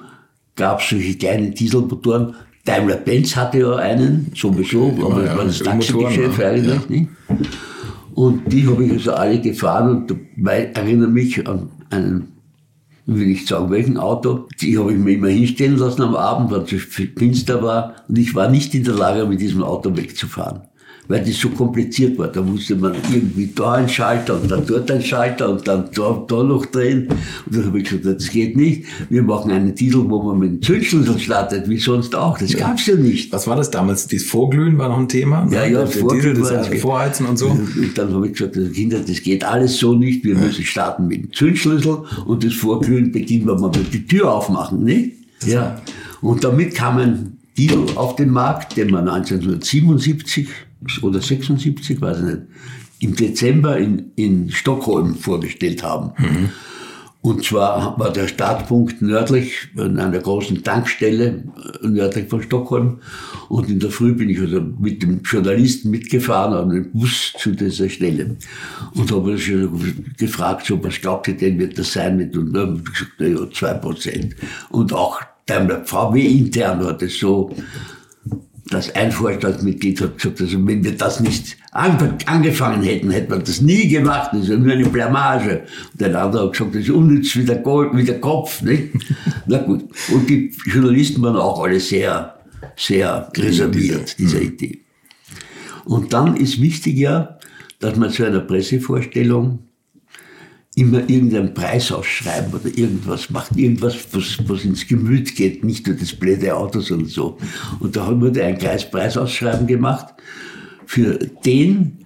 gab es solche kleinen Dieselmotoren. Daimler-Benz hatte ja einen, sowieso, Ja, aber ja, das war das so Motoren, Taxigeschäft ne? eigentlich. Nicht? Und die habe ich also alle gefahren und dabei erinnere mich an einen, will ich sagen, welchen Auto. Die habe ich mir immer hinstellen lassen am Abend, weil es finster war. Und ich war nicht in der Lage, mit diesem Auto wegzufahren. Weil das so kompliziert war. Da musste man irgendwie da einen Schalter und dann dort einen Schalter und dann da, da noch drehen. Und dann habe ich gesagt, das geht nicht. Wir machen einen Diesel, wo man mit dem Zündschlüssel startet, wie sonst auch. Das gab's ja nicht. Was war das damals? Dieses Vorglühen war noch ein Thema? ne? Ja, ja, der, das Diesel, das war- Vorheizen und so. Und dann habe ich gesagt, also Kinder, das geht alles so nicht. Wir müssen starten mit dem Zündschlüssel und das Vorglühen beginnt, wenn wir die Tür aufmachen. Nicht? Ja. Und damit kam Diesel auf den Markt, den wir 1977 oder 76, weiß ich nicht, im Dezember in, in Stockholm vorgestellt haben. Und zwar war der Startpunkt nördlich an einer großen Tankstelle äh, nördlich von Stockholm. Und in der Früh bin ich also mit dem Journalisten mitgefahren an den Bus zu dieser Stelle. Und habe gefragt, so, was glaubt ihr denn, wird das sein mit, und dann habe ich gesagt, na ja, zwei Prozent. Und auch Daimler VW intern hat es so, das ein Vorstandsmitglied hat gesagt, also wenn wir das nicht an, angefangen hätten, hätten wir das nie gemacht. Das ist ja nur eine Blamage. Und der andere hat gesagt, das ist unnütz wie der, Gold, wie der Kopf. Nicht? Na gut. Und die Journalisten waren auch alle sehr, sehr reserviert, dieser Idee. Und dann ist wichtig ja, dass man zu einer Pressevorstellung immer irgendeinen Preis ausschreiben oder irgendwas macht, irgendwas, was, was ins Gemüt geht, nicht nur das blöde Auto, sondern so. Und da wir ein kleines Preisausschreiben gemacht für den,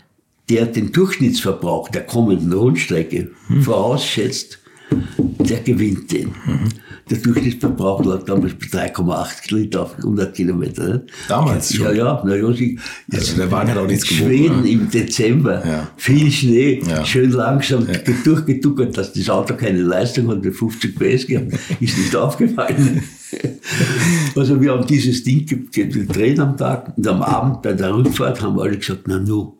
der den Durchschnittsverbrauch der kommenden Rundstrecke vorausschätzt, der gewinnt den. Der Durchschnittsverbrauch lag damals bei 3,8 Liter auf 100 Kilometer. ne? Damals schon? Ja, ja, na ja, sie, Also der Wagen hat auch nichts gewogen, Schweden ne? im Dezember, Ja. viel Schnee, Ja. schön langsam durchgeduckert, dass das Auto keine Leistung hat, mit 50 PS gehabt, ist nicht aufgefallen. also wir haben dieses Ding ge- ge- gedreht am Tag und am Abend bei der Rückfahrt haben alle gesagt, na nu,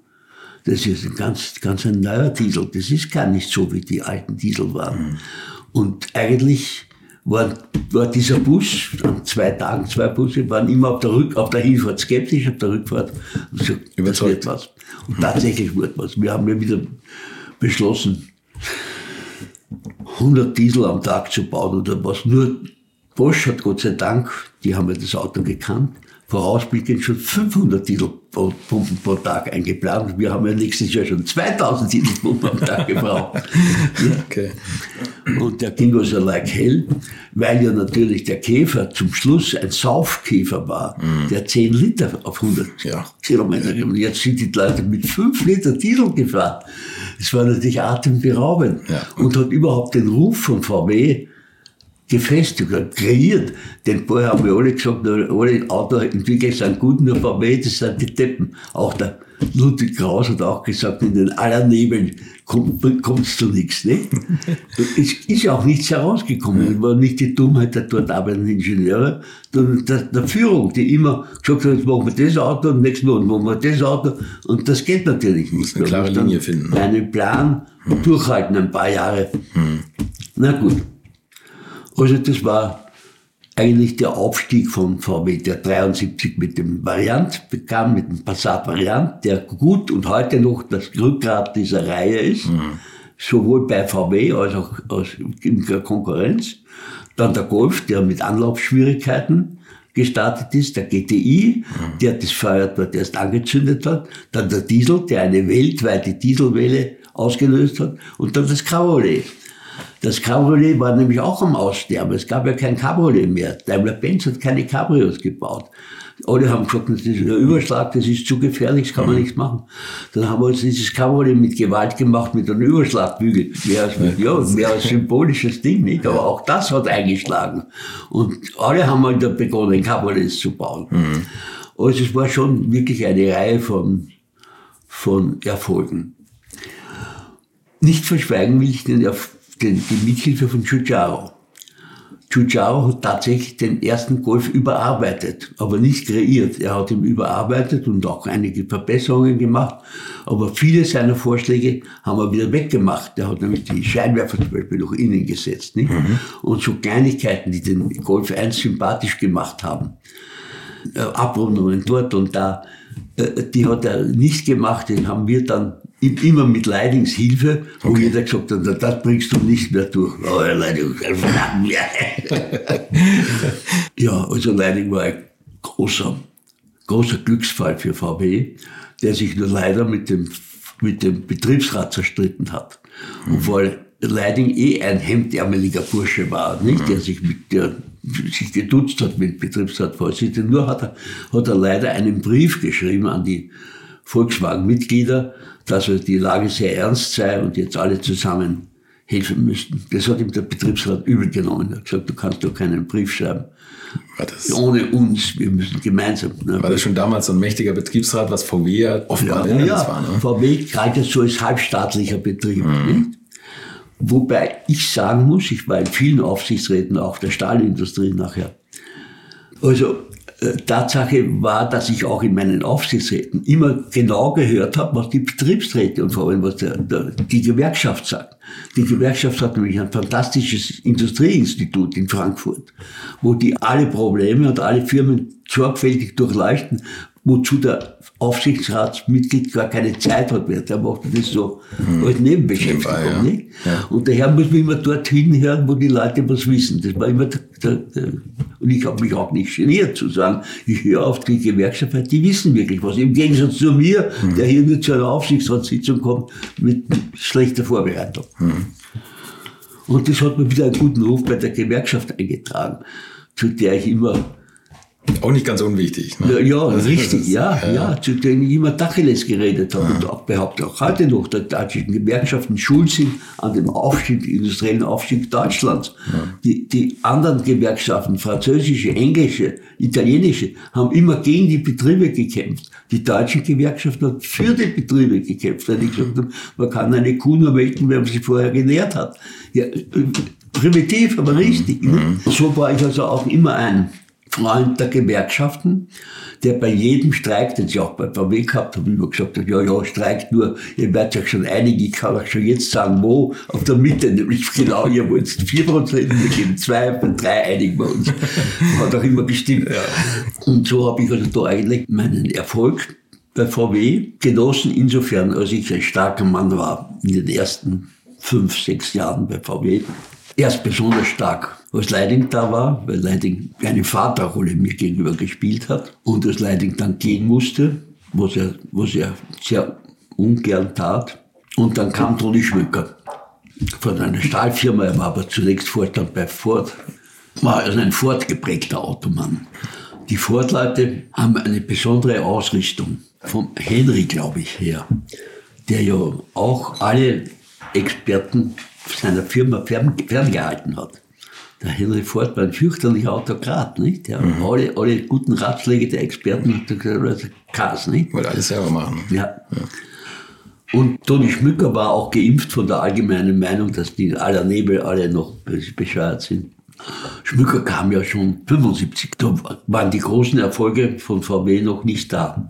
das ist ein ganz, ganz ein neuer Diesel, das ist gar nicht so, wie die alten Diesel waren. Und eigentlich war, war dieser Bus, an zwei Tagen zwei Busse, waren immer auf der, Rück, auf der Hinfahrt skeptisch, auf der Rückfahrt und das Überzeugt. wird was. Und tatsächlich wird was. Wir haben ja wieder beschlossen, 100 Diesel am Tag zu bauen oder was. Nur Bosch hat Gott sei Dank, die haben ja das Auto gekannt, vorausblickend schon 500 Dieselpumpen pro Tag eingeplant. Wir haben ja nächstes Jahr schon 2000 Dieselpumpen am Tag gebraucht. Okay. Und der ging also like hell, weil ja natürlich der Käfer zum Schluss ein Saufkäfer war, der 10 Liter auf 100 Ja. Kilometer. Und jetzt sind die Leute mit 5 Liter Diesel gefahren. Das war natürlich atemberaubend Ja. und hat überhaupt den Ruf von VW gefestigt, kreiert. Denn vorher haben wir alle gesagt, alle Autoentwickler sind gut, nur VW, das sind die Deppen. Auch der Ludwig Kraus hat auch gesagt, in den aller Nebeln kommt, kommt's zu nichts. Ne? es ist ja auch nichts herausgekommen. Es war nicht die Dummheit der dort arbeitenden Ingenieure, sondern der, der Führung, die immer gesagt hat, jetzt machen wir das Auto und nächsten Monat machen wir das Auto. Und das geht natürlich nicht. eine klare Linie finden. Einen Plan durchhalten, ein paar Jahre. Na gut. Also das war eigentlich der Aufstieg von VW, der 73 mit dem Variant bekam, mit dem Passat Variant, der gut und heute noch das Rückgrat dieser Reihe ist, mhm. sowohl bei VW als auch in der Konkurrenz. Dann der Golf, der mit Anlaufschwierigkeiten gestartet ist, der GTI, mhm. der das Feuerwehr erst angezündet hat, dann der Diesel, der eine weltweite Dieselwelle ausgelöst hat, und dann das Cabriolet. Das Cabriolet war nämlich auch am Aussterben. Es gab ja kein Cabriolet mehr. Daimler-Benz hat keine Cabrios gebaut. Alle haben gesagt, das ist ein Überschlag, das ist zu gefährlich, das kann man mhm. nichts machen. Dann haben wir uns dieses Cabriolet mit Gewalt gemacht, mit einem Überschlagbügel. Mehr als, ja, mehr als symbolisches Ding, nicht? Aber auch das hat eingeschlagen. Und alle haben halt begonnen, Cabriolets zu bauen. Mhm. Also es war schon wirklich eine Reihe von, von Erfolgen. Nicht verschweigen will ich den Erfolg den, die Mithilfe von Giugiaro. Giugiaro hat tatsächlich den ersten Golf überarbeitet, aber nicht kreiert. Er hat ihn überarbeitet und auch einige Verbesserungen gemacht, aber viele seiner Vorschläge haben wir wieder weggemacht. Er hat nämlich die Scheinwerfer zum Beispiel noch innen gesetzt. Nicht? Mhm. Und so Kleinigkeiten, die den Golf 1 sympathisch gemacht haben. Äh, Abrundungen dort und da, äh, die hat er nicht gemacht, den haben wir dann immer mit Leidingshilfe, wo okay. jeder gesagt hat, das bringst du nicht mehr durch. Oh, Leiding, ja, also Leiding war ein großer, großer Glücksfall für VW, der sich nur leider mit dem, mit dem Betriebsrat zerstritten hat. Mhm. Obwohl Leiding eh ein hemdärmeliger Bursche war, nicht? Mhm. Der sich mit der sich geduzt hat mit Betriebsratvorsitzenden. Nur hat er, hat er leider einen Brief geschrieben an die Volkswagen-Mitglieder, dass die Lage sehr ernst sei und jetzt alle zusammen helfen müssten. Das hat ihm der Betriebsrat übel genommen. Er hat gesagt, du kannst doch keinen Brief schreiben. Ohne uns, wir müssen gemeinsam. Ne? War das schon damals so ein mächtiger Betriebsrat, was VW ja offenbar ja, ja, war? Ne? VW galt so als halbstaatlicher Betrieb. Mhm. Wobei ich sagen muss, ich war in vielen Aufsichtsräten auch der Stahlindustrie nachher. Also Tatsache war, dass ich auch in meinen Aufsichtsräten immer genau gehört habe, was die Betriebsräte und vor allem was der, der, die Gewerkschaft sagt. Die Gewerkschaft hat nämlich ein fantastisches Industrieinstitut in Frankfurt, wo die alle Probleme und alle Firmen sorgfältig durchleuchten, wozu der Aufsichtsratsmitglied gar keine Zeit hat mehr. Der macht das so hm. als Nebenbeschäftigung. Ja. Nicht? Ja. Und daher muss man immer dorthin hören, wo die Leute was wissen. Das war immer der, der, der und ich habe mich auch nicht geniert zu sagen, ich höre auf die Gewerkschaft, die wissen wirklich was. Im Gegensatz zu mir, hm. der hier nur zu einer Aufsichtsratssitzung kommt mit schlechter Vorbereitung. Hm. Und das hat mir wieder einen guten Ruf bei der Gewerkschaft eingetragen, zu der ich immer auch nicht ganz unwichtig. Ne? Ja, ja richtig, ja, ja, ja, zu denen ich immer Tacheles geredet habe ja. und auch behaupte auch heute noch, dass deutschen Gewerkschaften schuld sind an dem Aufstieg, industriellen Aufstieg Deutschlands. Die, die anderen Gewerkschaften, französische, englische, italienische, haben immer gegen die Betriebe gekämpft. Die deutschen Gewerkschaften haben für die Betriebe gekämpft, weil die gesagt haben, man kann eine Kuh nur melken, wenn man sie vorher genährt hat. Ja, äh, primitiv, aber richtig. Ne? Mhm. So war ich also auch immer ein Freund der Gewerkschaften, der bei jedem Streik, den sie auch bei VW gehabt haben, immer gesagt hat, ja, ja, streikt nur, ihr werdet euch schon einig, ich kann euch schon jetzt sagen, wo, auf der Mitte, nämlich genau, ihr wollt 4%, wir geben 2, bei 3 einigen wir uns. Hat auch immer gestimmt. Ja. Und so habe ich also da eigentlich meinen Erfolg bei VW genossen, insofern, als ich ein starker Mann war in den ersten fünf, sechs Jahren bei VW. Erst besonders stark als Leiding da war, weil Leiding eine Vaterrolle mir gegenüber gespielt hat und als Leiding dann gehen musste, was er, was er sehr ungern tat. Und dann kam Toni Schmöcker von einer Stahlfirma, er war aber zunächst Vorstand bei Ford, war also ein Ford geprägter Automann. Die Ford-Leute haben eine besondere Ausrichtung, vom Henry, glaube ich, her, der ja auch alle Experten seiner Firma fern, ferngehalten hat der Henry Ford war ein fürchterlicher Autokrat, nicht? Der mhm. alle, alle guten Ratschläge der Experten hat gesagt, Kass, nicht? Wollte alles selber machen. Ja. ja. Und Toni Schmücker war auch geimpft von der allgemeinen Meinung, dass die aller Nebel alle noch bescheuert sind. Schmücker kam ja schon 75. Da waren die großen Erfolge von VW noch nicht da.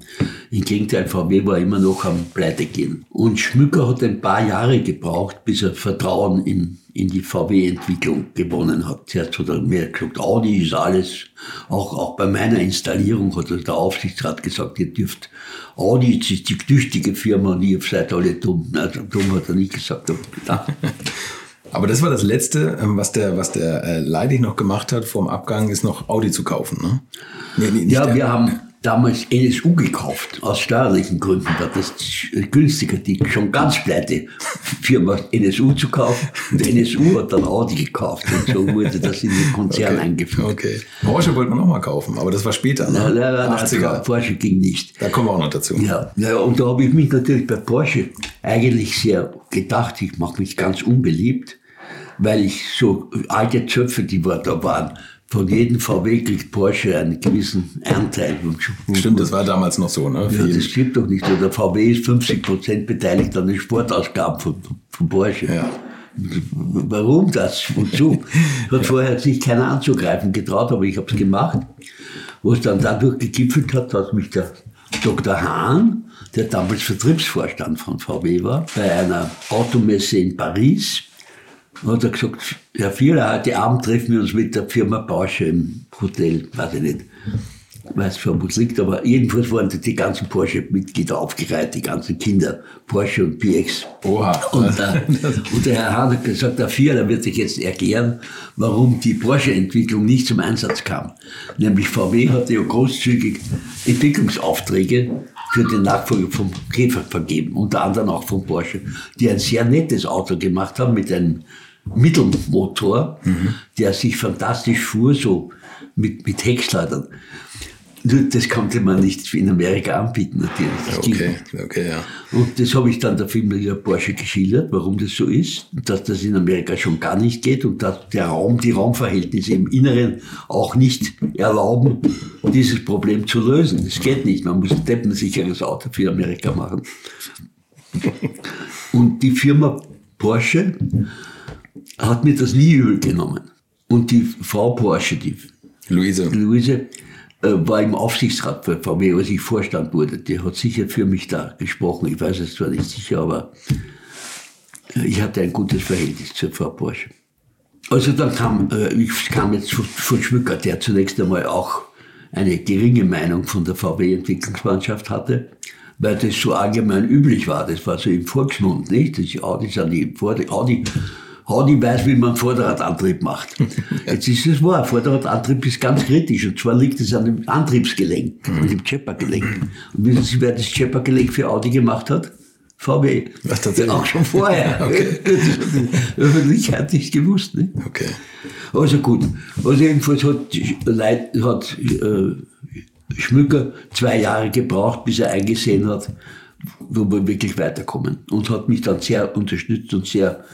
Im Gegenteil, VW war immer noch am Pleite gehen. Und Schmücker hat ein paar Jahre gebraucht, bis er Vertrauen in, in die VW-Entwicklung gewonnen hat. Zuerst hat er mir gesagt, Audi ist alles. Auch, auch bei meiner Installierung hat der Aufsichtsrat gesagt, ihr dürft, Audi ist die tüchtige Firma und ihr seid alle dumm. Also dumm hat er nicht gesagt. Aber, aber das war das Letzte, ähm, was der, was der äh, Leidig noch gemacht hat vor dem Abgang, ist noch Audi zu kaufen. Ne? Nee, nee, ja, wir haben damals NSU gekauft, aus steuerlichen Gründen. Da das günstiger, die schon ganz pleite Firma NSU zu kaufen. Und NSU hat dann Audi gekauft und so wurde das in den Konzern okay. eingeführt. Okay. Porsche wollte man auch mal kaufen, aber das war später. Ne? Nein, nein, nein, 80er. Porsche ging nicht. Da kommen wir auch noch dazu. Ja, ja und da habe ich mich natürlich bei Porsche eigentlich sehr gedacht, ich mache mich ganz unbeliebt weil ich so alte Zöpfe, die da waren, von jedem VW kriegt Porsche einen gewissen Anteil. Stimmt, das war damals noch so, ne? Ja, das stimmt doch nicht. Der VW ist 50 Prozent beteiligt an den Sportausgaben von, von Porsche. Ja. Warum das? Wozu? Hat vorher sich keiner anzugreifen getraut, aber ich habe es gemacht. Wo es dann dadurch gegipfelt hat, dass mich der Dr. Hahn, der damals Vertriebsvorstand von VW war, bei einer Automesse in Paris, hat er gesagt, Herr Vierer, heute Abend treffen wir uns mit der Firma Porsche im Hotel, weiß ich nicht, weiß schon, wo es liegt, aber jedenfalls waren die ganzen Porsche-Mitglieder aufgereiht, die ganzen Kinder, Porsche und PX. Oha. Und, äh, und der Herr Hahn hat gesagt, der Vierer wird sich jetzt erklären, warum die Porsche-Entwicklung nicht zum Einsatz kam. Nämlich VW hatte ja großzügig Entwicklungsaufträge für den Nachfolger vom Käfer vergeben, unter anderem auch von Porsche, die ein sehr nettes Auto gemacht haben mit einem Mittelmotor, mhm. der sich fantastisch fuhr, so mit, mit Heckschleudern. Das konnte man nicht in Amerika anbieten, natürlich. okay, okay, ja. Und das habe ich dann der Firma Porsche geschildert, warum das so ist, dass das in Amerika schon gar nicht geht und dass der Raum, die Raumverhältnisse im Inneren auch nicht erlauben, dieses Problem zu lösen. Das geht nicht. Man muss ein deppensicheres Auto für Amerika machen. Und die Firma Porsche hat mir das nie übel genommen. Und die Frau Porsche, die Luise, Luise war im Aufsichtsrat bei VW, als ich Vorstand wurde. Die hat sicher für mich da gesprochen. Ich weiß es zwar nicht sicher, aber äh, ich hatte ein gutes Verhältnis zur Frau Porsche. Also dann kam, äh, ich kam jetzt von Schmücker, der zunächst einmal auch eine geringe Meinung von der VW-Entwicklungsmannschaft hatte, weil das so allgemein üblich war. Das war so im Volksmund, nicht? Das Audi, sind die Audi Audi weiß, wie man Vorderradantrieb macht. Jetzt ist es wahr, Vorderradantrieb ist ganz kritisch und zwar liegt es an dem Antriebsgelenk, an dem Cheppergelenk. Und wissen Sie, wer das Cheppergelenk für Audi gemacht hat? VW. Ach, tatsächlich? Auch schon vorher. Okay. Die Öffentlichkeit nicht gewusst. Ne? Okay. Also gut. Also jedenfalls hat, Leid, hat äh, Schmücker zwei Jahre gebraucht, bis er eingesehen hat, wo wir wirklich weiterkommen. Und hat mich dann sehr unterstützt und sehr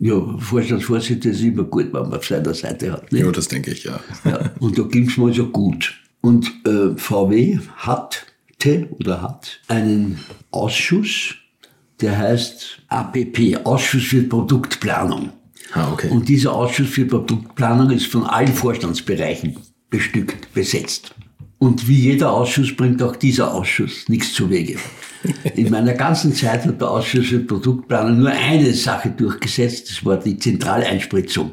ja, Vorstandsvorsitzender ist immer gut, wenn man auf seiner Seite hat. Nicht? Ja, das denke ich, ja. ja und da ging es mal so gut. Und äh, VW hatte oder hat einen Ausschuss, der heißt APP, Ausschuss für Produktplanung. Ah, okay. Und dieser Ausschuss für Produktplanung ist von allen Vorstandsbereichen bestückt, besetzt. Und wie jeder Ausschuss bringt auch dieser Ausschuss nichts zu Wege. In meiner ganzen Zeit hat der Ausschuss für Produktplanung nur eine Sache durchgesetzt, das war die Zentraleinspritzung,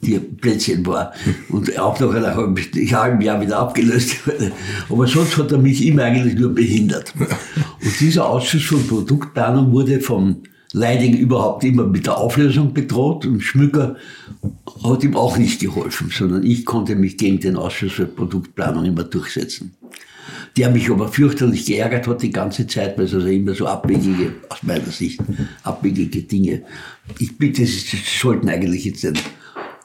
die Plätzchen war und auch nach einem halben Jahr wieder abgelöst wurde. Aber sonst hat er mich immer eigentlich nur behindert. Und dieser Ausschuss für Produktplanung wurde vom Leiding überhaupt immer mit der Auflösung bedroht und Schmücker hat ihm auch nicht geholfen, sondern ich konnte mich gegen den Ausschuss für Produktplanung immer durchsetzen der mich aber fürchterlich geärgert hat die ganze Zeit, weil es also immer so abwegige, aus meiner Sicht, abwegige Dinge. Ich bitte, Sie sollten eigentlich jetzt den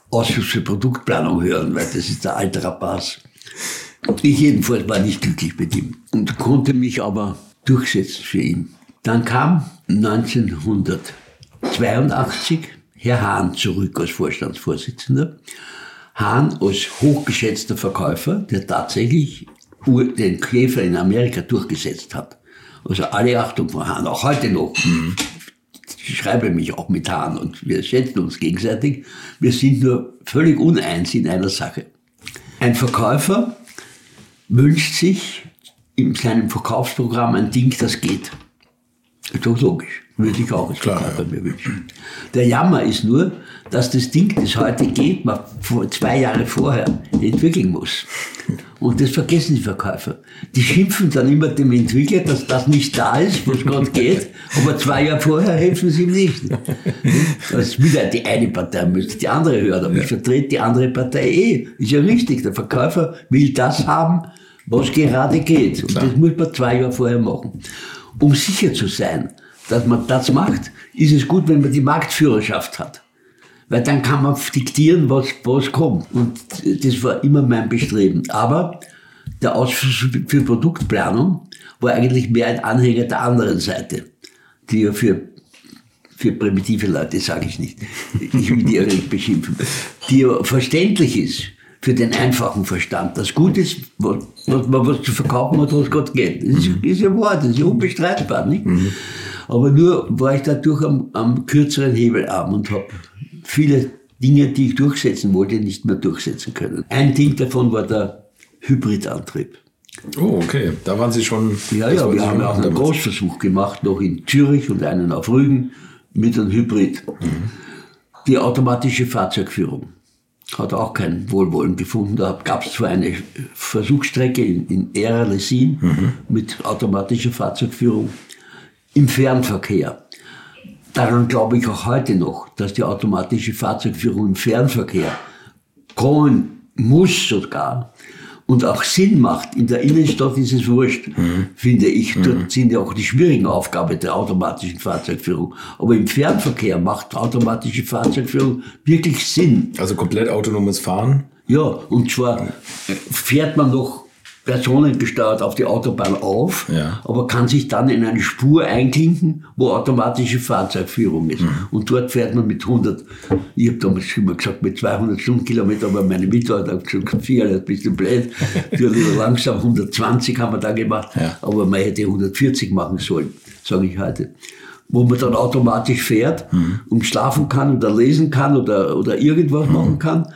Ausschuss für Produktplanung hören, weil das ist der alte Rapaz. Ich jedenfalls war nicht glücklich mit ihm und konnte mich aber durchsetzen für ihn. Dann kam 1982 Herr Hahn zurück als Vorstandsvorsitzender. Hahn als hochgeschätzter Verkäufer, der tatsächlich den Käfer in Amerika durchgesetzt hat. Also alle Achtung von Hahn, auch heute noch. Mhm. ich schreibe mich auch mit Hahn und wir schätzen uns gegenseitig. Wir sind nur völlig uneins in einer Sache. Ein Verkäufer wünscht sich in seinem Verkaufsprogramm ein Ding, das geht. Ist doch logisch. Würde ich auch als Klar, Verkäufer mir wünschen. Der Jammer ist nur, dass das Ding, das heute geht, man zwei Jahre vorher entwickeln muss. Und das vergessen die Verkäufer. Die schimpfen dann immer dem Entwickler, dass das nicht da ist, was gerade geht, aber zwei Jahre vorher helfen sie ihm nicht. Das ist wieder die eine Partei, müsste die andere hören, aber ich vertrete die andere Partei eh. Ist ja richtig, der Verkäufer will das haben, was gerade geht. Und das muss man zwei Jahre vorher machen. Um sicher zu sein, dass man das macht, ist es gut, wenn man die Marktführerschaft hat. Weil dann kann man diktieren, was, was kommt. Und das war immer mein Bestreben. Aber der Ausschuss für Produktplanung war eigentlich mehr ein Anhänger der anderen Seite, die ja für, für primitive Leute, sage ich nicht, ich will die ja nicht beschimpfen, die ja verständlich ist für den einfachen Verstand. Das Gute ist, was, man was zu verkaufen hat, was Gott geht. Das ist, ist ja wahr, das ist ja unbestreitbar. Nicht? Aber nur war ich dadurch am, am kürzeren Hebelarm und habe viele Dinge, die ich durchsetzen wollte, nicht mehr durchsetzen können. Ein Ding davon war der Hybridantrieb. Oh, okay. Da waren Sie schon. Ja, ja, wir haben auch einen damals. Großversuch gemacht, noch in Zürich und einen auf Rügen mit einem Hybrid. Die automatische Fahrzeugführung hat auch kein Wohlwollen gefunden. Da gab es zwar eine Versuchsstrecke in, in Ehre-Lessin mit automatischer Fahrzeugführung im Fernverkehr. Daran glaube ich auch heute noch, dass die automatische Fahrzeugführung im Fernverkehr kommen muss sogar und auch Sinn macht. In der Innenstadt ist es wurscht, finde ich. Dort sind ja auch die schwierigen Aufgaben der automatischen Fahrzeugführung. Aber im Fernverkehr macht automatische Fahrzeugführung wirklich Sinn. Also komplett autonomes Fahren. Ja, und zwar äh, fährt man noch personengesteuert auf die Autobahn auf, Ja. aber kann sich dann in eine Spur einklinken, wo automatische Fahrzeugführung ist. Und dort fährt man mit 100, ich habe damals immer gesagt, mit 200 Stundenkilometer, aber meine Mitarbeiter haben gesagt, vier, das bist du blöd, du lieber langsam, 120 haben wir da gemacht, Ja. aber man hätte 140 machen sollen, sage ich heute. Wo man dann automatisch fährt und schlafen kann oder lesen kann oder, oder irgendwas machen kann,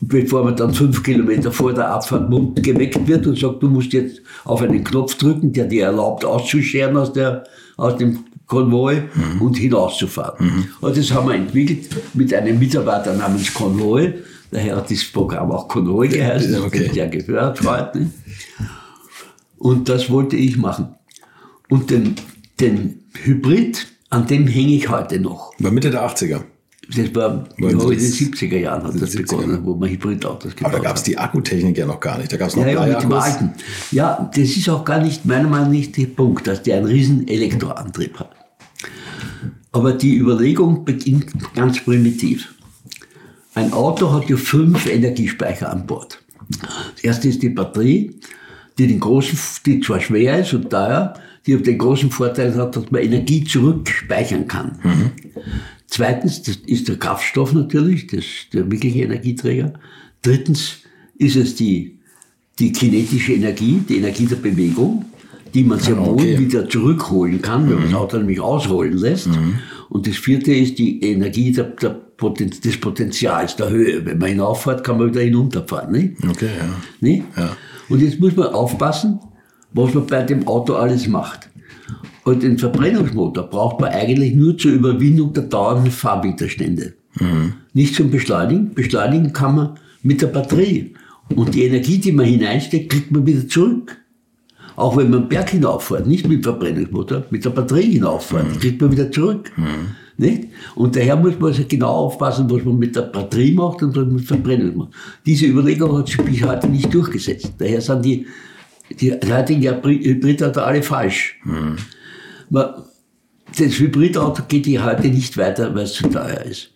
bevor man dann fünf Kilometer vor der Abfahrt mund- geweckt wird und sagt, du musst jetzt auf einen Knopf drücken, der dir erlaubt, auszuscheren aus, der, aus dem Konvoi und hinauszufahren. Und das haben wir entwickelt mit einem Mitarbeiter namens Konvoi. Daher hat das Programm auch Konvoi geheißen, das Okay. okay. ja gehört heute. nicht? Und das wollte ich machen. Und den, den Hybrid, an dem hänge ich heute noch. War Mitte der 80er. Das war in den 70er Jahren hat das 70er. begonnen, wo man Hybridautos gebaut Aber da gab es die Akkutechnik ja noch gar nicht. Da gab es noch ja, ja, mit dem alten. Ja, das ist auch gar nicht, meiner Meinung nach, der Punkt, dass der einen riesen Elektroantrieb hat. Aber die Überlegung beginnt ganz primitiv. Ein Auto hat ja fünf Energiespeicher an Bord. Das erste ist die Batterie, die den großen, die zwar schwer ist und teuer, die den großen Vorteil hat, dass man Energie zurückspeichern kann. Zweitens, das ist der Kraftstoff natürlich, das der wirkliche Energieträger. Drittens ist es die, die kinetische Energie, die Energie der Bewegung, die man sehr Ah, wohl okay. wieder zurückholen kann, wenn man das Auto nämlich ausrollen lässt. Und das vierte ist die Energie der, der Poten des Potenzials, der Höhe. Wenn man hinauffährt, kann man wieder hinunterfahren. Nicht? Okay, ja. Nicht? Ja. Und jetzt muss man aufpassen, was man bei dem Auto alles macht. Und den Verbrennungsmotor braucht man eigentlich nur zur Überwindung der dauernden Fahrwiderstände. Nicht zum Beschleunigen. Beschleunigen kann man mit der Batterie. Und die Energie, die man hineinsteckt, kriegt man wieder zurück. Auch wenn man Berg hinauffährt, nicht mit dem Verbrennungsmotor, mit der Batterie hinauffährt, kriegt man wieder zurück. Nicht? Und daher muss man also genau aufpassen, was man mit der Batterie macht und was man mit dem Verbrennungsmotor macht. Diese Überlegung hat sich bis heute nicht durchgesetzt. Daher sind die, die heutigen Hybridauto alle falsch. Man, das Hybridauto geht ja heute nicht weiter, weil es zu teuer ist.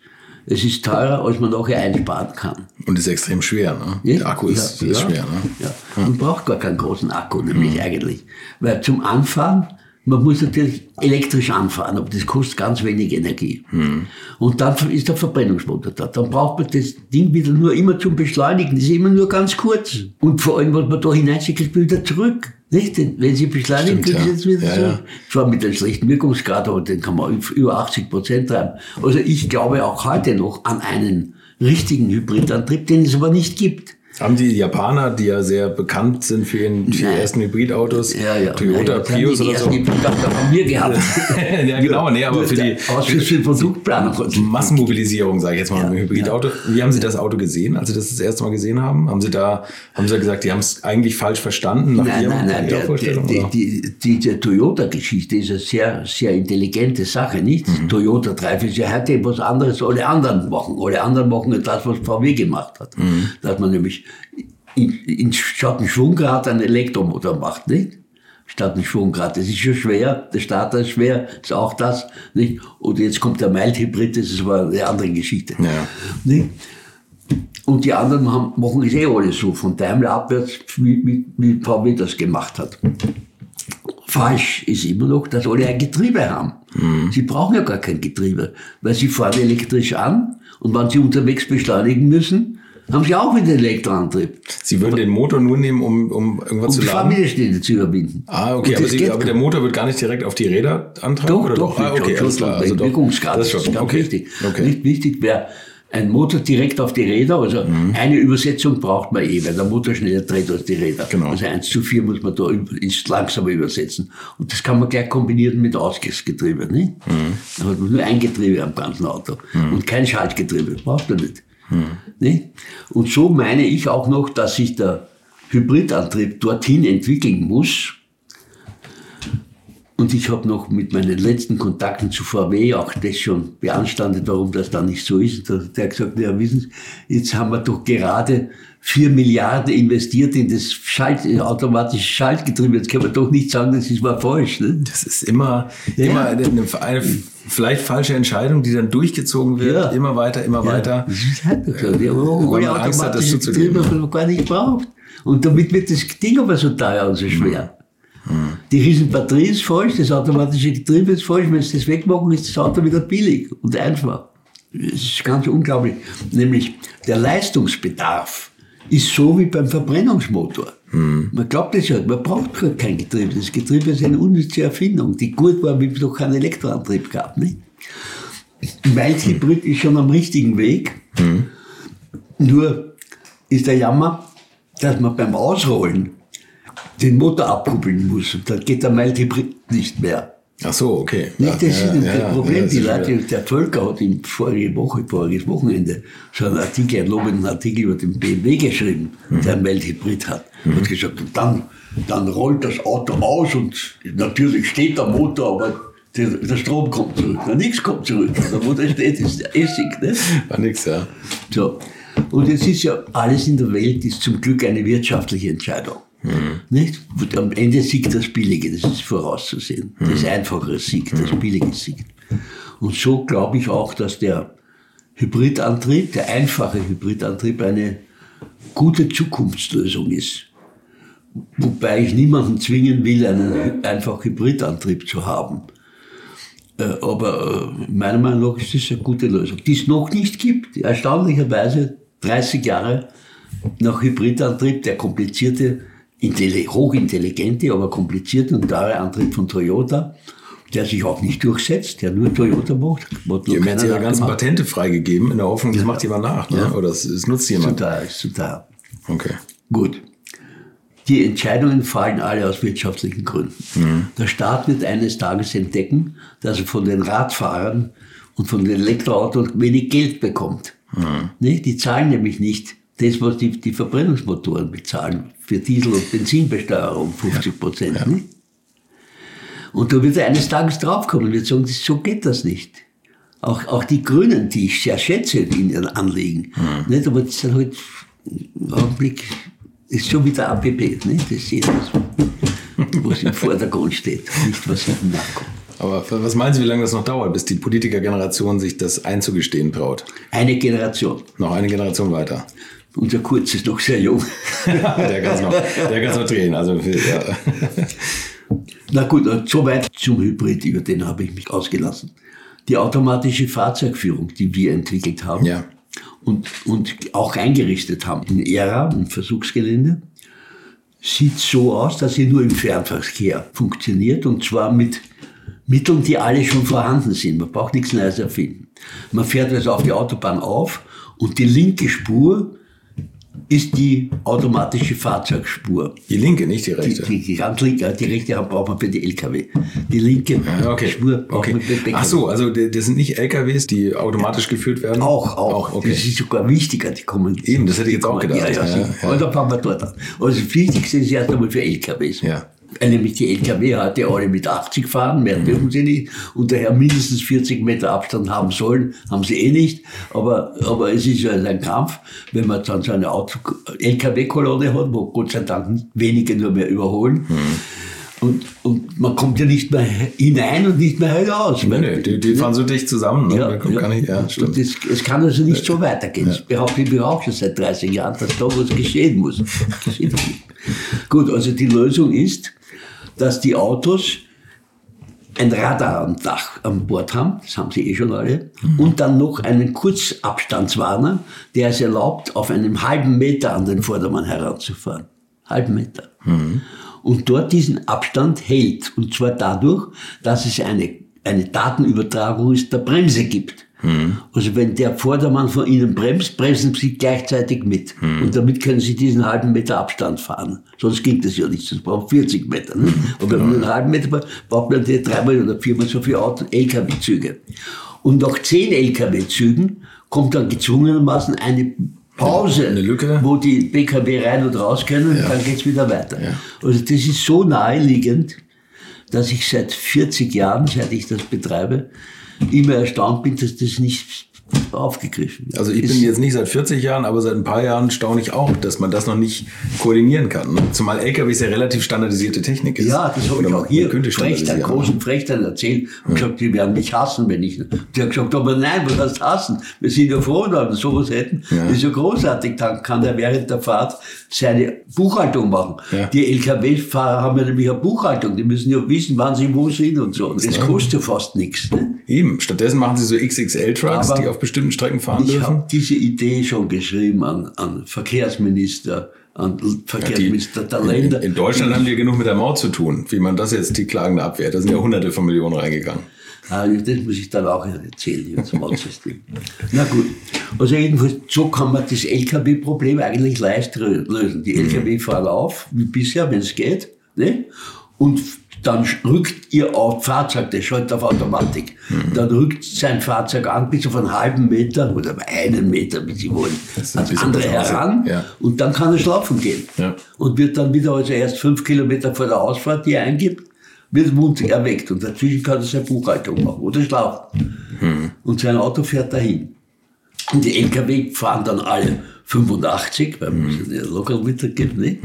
Es ist teurer, als man nachher einsparen kann. Und ist extrem schwer, ne? Ja, Der Akku ist, ja, ist ja, schwer, ne? Ja. Man braucht gar keinen großen Akku, nämlich eigentlich. Weil zum Anfahren, man muss natürlich elektrisch anfahren, aber das kostet ganz wenig Energie. Und dann ist der Verbrennungsmotor da. Dann braucht man das Ding wieder nur immer zum Beschleunigen. Das ist immer nur ganz kurz. Und vor allem, was man da hineinschickt, man wieder zurück. Nicht? Wenn Sie beschleunigen, Stimmt, können. Sie jetzt wieder Ja, so. ja. Zwar mit einem schlechten Wirkungsgrad, aber den kann man über 80 Prozent treiben. Also ich glaube auch heute noch an einen richtigen Hybridantrieb, den es aber nicht gibt. Haben die Japaner, die ja sehr bekannt sind für, ihren, für ihre ersten Hybridautos, Ja, ja. Toyota ja, Prius oder so? Die haben wir gehabt. ja, genau, nee, aber für die Ausschuss für Produktplanung. Massenmobilisierung, sage ich jetzt mal, Ja, Hybridauto. Wie haben Sie das Auto gesehen, als Sie das das erste Mal gesehen haben? Haben Sie da, haben Sie da gesagt, die haben es eigentlich falsch verstanden? Nach Nein, Ihrem- nein, nein. Der, der, die, die, diese Toyota-Geschichte ist eine sehr, sehr intelligente Sache, nicht? Mhm. Toyota ja heute etwas anderes, alle anderen machen. Alle anderen machen das, was VW gemacht hat. Mhm. Dass man nämlich in, in, statt ein Schwungrad einen Elektromotor macht, nicht? Statt ein Schwungrad. Das ist schon schwer. Der Starter ist schwer, ist auch das, nicht? Und jetzt kommt der Mild-Hybrid, das ist aber eine andere Geschichte. Ja. Nicht? Und die anderen haben, machen es eh alle so, von Daimler abwärts, wie, wie, wie VW das gemacht hat. Falsch ist immer noch, dass alle ein Getriebe haben. Sie brauchen ja gar kein Getriebe, weil sie fahren elektrisch an und wenn sie unterwegs beschleunigen müssen, haben sie auch wieder Elektroantrieb. Sie würden den Motor nur nehmen, um, um irgendwas Um zu die laden? Fahrwiderstände zu überwinden. Ah, okay, aber, Sie, aber der Motor wird gar nicht direkt auf die Räder antragen? Doch, oder doch, Ah, okay, alles klar. Also doch, Wirkungsgrad, das ist schon ganz okay. wichtig. Okay. Nicht wichtig wäre ein Motor direkt auf die Räder, also Mhm. eine Übersetzung braucht man eh, weil der Motor schneller dreht als die Räder. Genau. Also 1 zu 4 muss man da üb- ins Langsame übersetzen. Und das kann man gleich kombinieren mit Ausgleichsgetriebe. Nicht? Mhm. Da hat man nur ein Getriebe am ganzen Auto und kein Schaltgetriebe, braucht man nicht. Nicht? Und so meine ich auch noch, dass sich der Hybridantrieb dorthin entwickeln muss, und ich habe noch mit meinen letzten Kontakten zu VW auch das schon beanstandet, warum das dann nicht so ist. Da hat der gesagt, ja, wissen Sie, jetzt haben wir doch gerade vier Milliarden investiert in das Schalt, automatische Schaltgetriebe. Jetzt kann man doch nicht sagen, das ist mal falsch. Ne? Das ist immer, Ja. immer eine, eine vielleicht falsche Entscheidung, die dann durchgezogen wird. Ja. Immer weiter, immer weiter. Das ist halt so. Die haben das automatische. Getriebe, man gar nicht braucht. Und damit wird das Ding aber so teuer und so schwer. Die Riesenbatterie ist falsch, das automatische Getriebe ist falsch. Wenn sie das wegmachen, ist das Auto wieder billig und einfach. Das ist ganz unglaublich. Nämlich der Leistungsbedarf ist so wie beim Verbrennungsmotor. Man glaubt es ja, man braucht gar kein Getriebe. Das Getriebe ist eine unnütze Erfindung, die gut war, wie es noch keinen Elektroantrieb gab. Nicht? Mild Hybrid ist schon am richtigen Weg. Nur ist der Jammer, dass man beim Ausrollen den Motor abkuppeln muss. Und dann geht der Mild Hybrid nicht mehr. Ach so, okay. Nicht, Ja, das ist ja, ein ja, Problem. ja, das die ist Leute, der Völker hat im vorige Woche, voriges Wochenende so einen Artikel, einen lobenden Artikel über den BMW geschrieben, Mhm. der einen Mild-Hybrid hat. Hat gesagt, und dann, dann rollt das Auto aus und natürlich steht der Motor, aber der, der Strom kommt zurück. Na, nichts kommt zurück. Der Motor steht, ist Essig. Ne? War nix, ja. So. Und jetzt ist ja alles in der Welt ist zum Glück eine wirtschaftliche Entscheidung. Nicht? Und am Ende siegt das Billige, das ist vorauszusehen. Das Einfachere siegt, das Billige siegt. Und so glaube ich auch, dass der Hybridantrieb, der einfache Hybridantrieb, eine gute Zukunftslösung ist. Wobei ich niemanden zwingen will, einen einfach Hybridantrieb zu haben. Äh, Aber äh, meiner Meinung nach ist das eine gute Lösung, die es noch nicht gibt. Erstaunlicherweise 30 Jahre nach Hybridantrieb, der komplizierte, hochintelligente, aber komplizierte und teure Antrieb von Toyota, der sich auch nicht durchsetzt, der nur Toyota macht. Hat Die nur haben jetzt keiner ihre ganzen nachgemacht. Patente freigegeben, in der Hoffnung, das macht jemand nach. Ne? Oder es, es nutzt Zu jemand. teuer, ist zu teuer. Okay. Gut. Die Entscheidungen fallen alle aus wirtschaftlichen Gründen. Der Staat wird eines Tages entdecken, dass er von den Radfahrern und von den Elektroautos wenig Geld bekommt. Nicht? Die zahlen nämlich nicht das, was die, die Verbrennungsmotoren bezahlen, für Diesel- und Benzinbesteuerung 50 Prozent. nicht? Und da wird er eines Tages draufkommen und wird sagen, so geht das nicht. Auch, auch die Grünen, die ich sehr schätze in ihren Anliegen, nicht? aber das sind halt im Augenblick ist schon wieder APP, nicht? das ist das, was im Vordergrund steht, nicht was hinten nachkommt. Aber was meinen Sie, wie lange das noch dauert, bis die Politikergeneration sich das einzugestehen traut? Eine Generation. Noch eine Generation weiter. Unser Kurz ist noch sehr jung. der kann es noch, der kann's noch drehen. Also, ja. Na gut, soweit zum Hybrid, über den habe ich mich ausgelassen. Die automatische Fahrzeugführung, die wir entwickelt haben Ja. und, und auch eingerichtet haben in ERA, im Versuchsgelände, sieht so aus, dass sie nur im Fernverkehr funktioniert und zwar mit Mitteln, die alle schon vorhanden sind. Man braucht nichts Neues erfinden. Man fährt also auf die Autobahn auf und die linke Spur ist die automatische Fahrzeugspur. Die linke, nicht die Die, rechte. die, die ganz linke, die rechte braucht man für die LKW. Die linke okay. Spur braucht okay. man für die PKW. Ach so, also das sind nicht LKWs, die automatisch geführt werden? Auch, auch. okay. Das ist sogar wichtiger, die kommen. Eben, das hätte ich jetzt auch die gedacht. Ja, ja, Ja, ja. Und dann fangen wir dort an. Also das Wichtigste ist erst einmal für LKWs. Ja. Weil Nämlich die LKW heute alle mit 80 fahren, mehr Mhm. dürfen sie nicht und daher mindestens 40 Meter Abstand haben sollen, haben sie eh nicht. Aber, aber es ist also ein Kampf, wenn man dann so eine LKW-Kolonne hat, wo Gott sei Dank wenige nur mehr überholen. Mhm. Und, und man kommt ja nicht mehr hinein und nicht mehr heraus. Nee, nee, die, die fahren so dicht zusammen. Ne? Ja, Da kommt ja. gar nicht, ja, stimmt. das, es kann also nicht so weitergehen. Das behaupte ich mir auch schon seit 30 Jahren, dass da was geschehen muss. Gut, also die Lösung ist, dass die Autos ein Radar am Dach an Bord haben, das haben sie eh schon alle, und dann noch einen Kurzabstandswarner, der es erlaubt, auf einem halben Meter an den Vordermann heranzufahren. Halben Meter. Und dort diesen Abstand hält. Und zwar dadurch, dass es eine, eine Datenübertragung ist der Bremse gibt. Also wenn der Vordermann von Ihnen bremst, bremsen Sie gleichzeitig mit. Und damit können Sie diesen halben Meter Abstand fahren. Sonst geht das ja nicht. Sonst braucht 40 Meter. Ne? Und wenn man einen halben Meter braucht, braucht man dreimal oder viermal so viele Auto, LKW-Züge. Und nach zehn LKW-Zügen kommt dann gezwungenermaßen eine Pause, Eine Lücke. wo die PKW rein und raus können und dann geht's wieder weiter. Ja. Also das ist so naheliegend, dass ich seit 40 Jahren, seit ich das betreibe, immer erstaunt bin, dass das nicht aufgegriffen wird. Also ich bin jetzt nicht seit 40 Jahren, aber seit ein paar Jahren staune ich auch, dass man das noch nicht koordinieren kann. ne? Zumal LKWs ja relativ standardisierte Technik ist. Ja, das habe ich auch hier Frechtern, standardisieren. großen Frechtern erzählt und gesagt, die werden mich hassen, wenn ich. Die hat gesagt, aber nein, was heißt hassen? Wir sind ja froh, dass wir sowas hätten. Das ist ja großartig. Dann kann er während der Fahrt seine Buchhaltung machen. Ja. Die LKW-Fahrer haben ja nämlich eine Buchhaltung. Die müssen ja wissen, wann sie wo sind und so. Und das kostet ja fast nichts. Ne? Eben, stattdessen machen sie so XXL-Trucks, die auf bestimmten Strecken fahren Ich dürfen. habe diese Idee schon geschrieben an, an Verkehrsminister, an Verkehrsminister der Länder. In Deutschland haben die genug mit der Maut zu tun, wie man das jetzt die Klagende abwehrt. Da sind ja hunderte von Millionen reingegangen. Ah, das muss ich dann auch erzählen, zum Maut-System. Na gut. Also jedenfalls, so kann man das LKW-Problem eigentlich leicht lösen. Die LKW fahren auf, wie bisher, wenn es geht, ne? Und dann rückt ihr auf Fahrzeug, das schaltet auf Automatik, dann rückt sein Fahrzeug an bis auf einen halben Meter oder einen Meter, wie Sie wollen, bisschen andere heran Ja. und dann kann er schlafen gehen. Ja. Und wird dann wieder, also erst fünf Kilometer vor der Ausfahrt, die er eingibt, wird Mund erweckt. Und dazwischen kann er seine Buchhaltung machen oder schlafen. Und sein Auto fährt dahin. Und die LKW fahren dann alle 85, weil es ja locker Mittag gibt, nicht?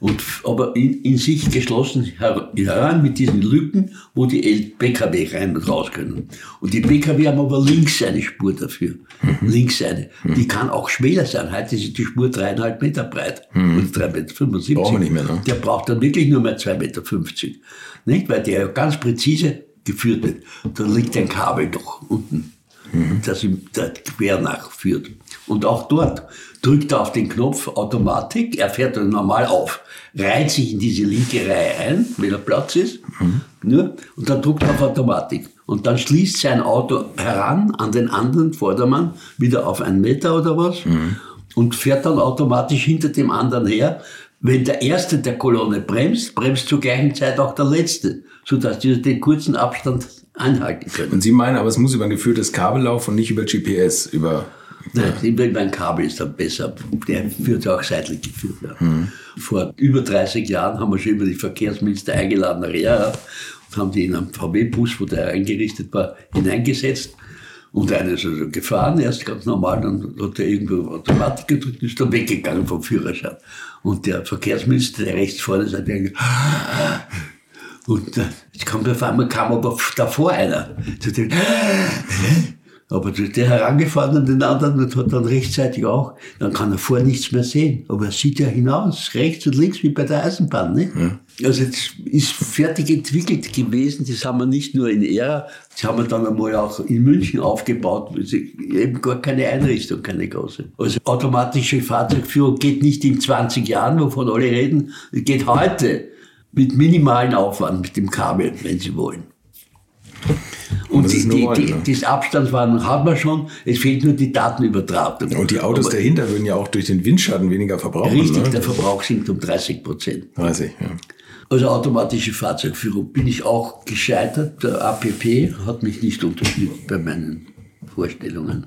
Und, aber in, in sich geschlossen her- heran mit diesen Lücken, wo die L PKW rein und raus können. Und die PKW haben aber links eine Spur dafür. Links eine. Die kann auch schmäler sein. Heute ist die Spur dreieinhalb Meter breit. Und 3,75 Meter. 75. Brauchen wir nicht mehr, ne? Der braucht dann wirklich nur mehr 2,50 Meter. Nicht? Weil der ja ganz präzise geführt wird. Da liegt ein Kabel doch unten, das ihm quer nachführt. Und auch dort drückt er auf den Knopf Automatik, er fährt dann normal auf, reiht sich in diese linke Reihe ein, wenn er Platz ist, nur, und dann drückt er auf Automatik. Und dann schließt sein Auto heran an den anderen Vordermann, wieder auf einen Meter oder was, und fährt dann automatisch hinter dem anderen her. Wenn der Erste der Kolonne bremst, bremst zur gleichen Zeit auch der Letzte, sodass die den kurzen Abstand einhalten können. Und Sie meinen, aber es muss über ein geführtes Kabel laufen und nicht über GPS, über Nein, über ein Kabel ist dann besser. Der wird ja auch seitlich geführt werden. Vor über 30 Jahren haben wir schon über die Verkehrsminister eingeladen, Rea, und haben die in einem VW-Bus, wo der eingerichtet war, hineingesetzt. Und einer ist also gefahren, erst ganz normal, dann hat er irgendwo auf Automatik gedrückt und ist dann weggegangen vom Führerschein. Und der Verkehrsminister, der rechts vorne, sagt irgendwie, und jetzt kommt auf einmal, kam aber davor einer. Er, Aber der herangefahren an den anderen und hat dann rechtzeitig auch, dann kann er vor nichts mehr sehen. Aber er sieht ja hinaus, rechts und links, wie bei der Eisenbahn. Ne? Ja. Also das ist fertig entwickelt gewesen. Das haben wir nicht nur in Ära, das haben wir dann einmal auch in München aufgebaut. Eben gar keine Einrichtung, keine große. Also automatische Fahrzeugführung geht nicht in 20 Jahren, wovon alle reden, geht heute mit minimalen Aufwand mit dem Kabel, wenn Sie wollen. Und, und die, die, die, ne? das Abstandswarnung hat man schon, es fehlt nur die Datenübertragung. Und die Autos Aber dahinter würden ja auch durch den Windschatten weniger verbrauchen. Richtig, ne? der Verbrauch sinkt um 30 Prozent. 30, ja. Also automatische Fahrzeugführung bin ich auch gescheitert. Der APP hat mich nicht unterstützt bei meinen Vorstellungen.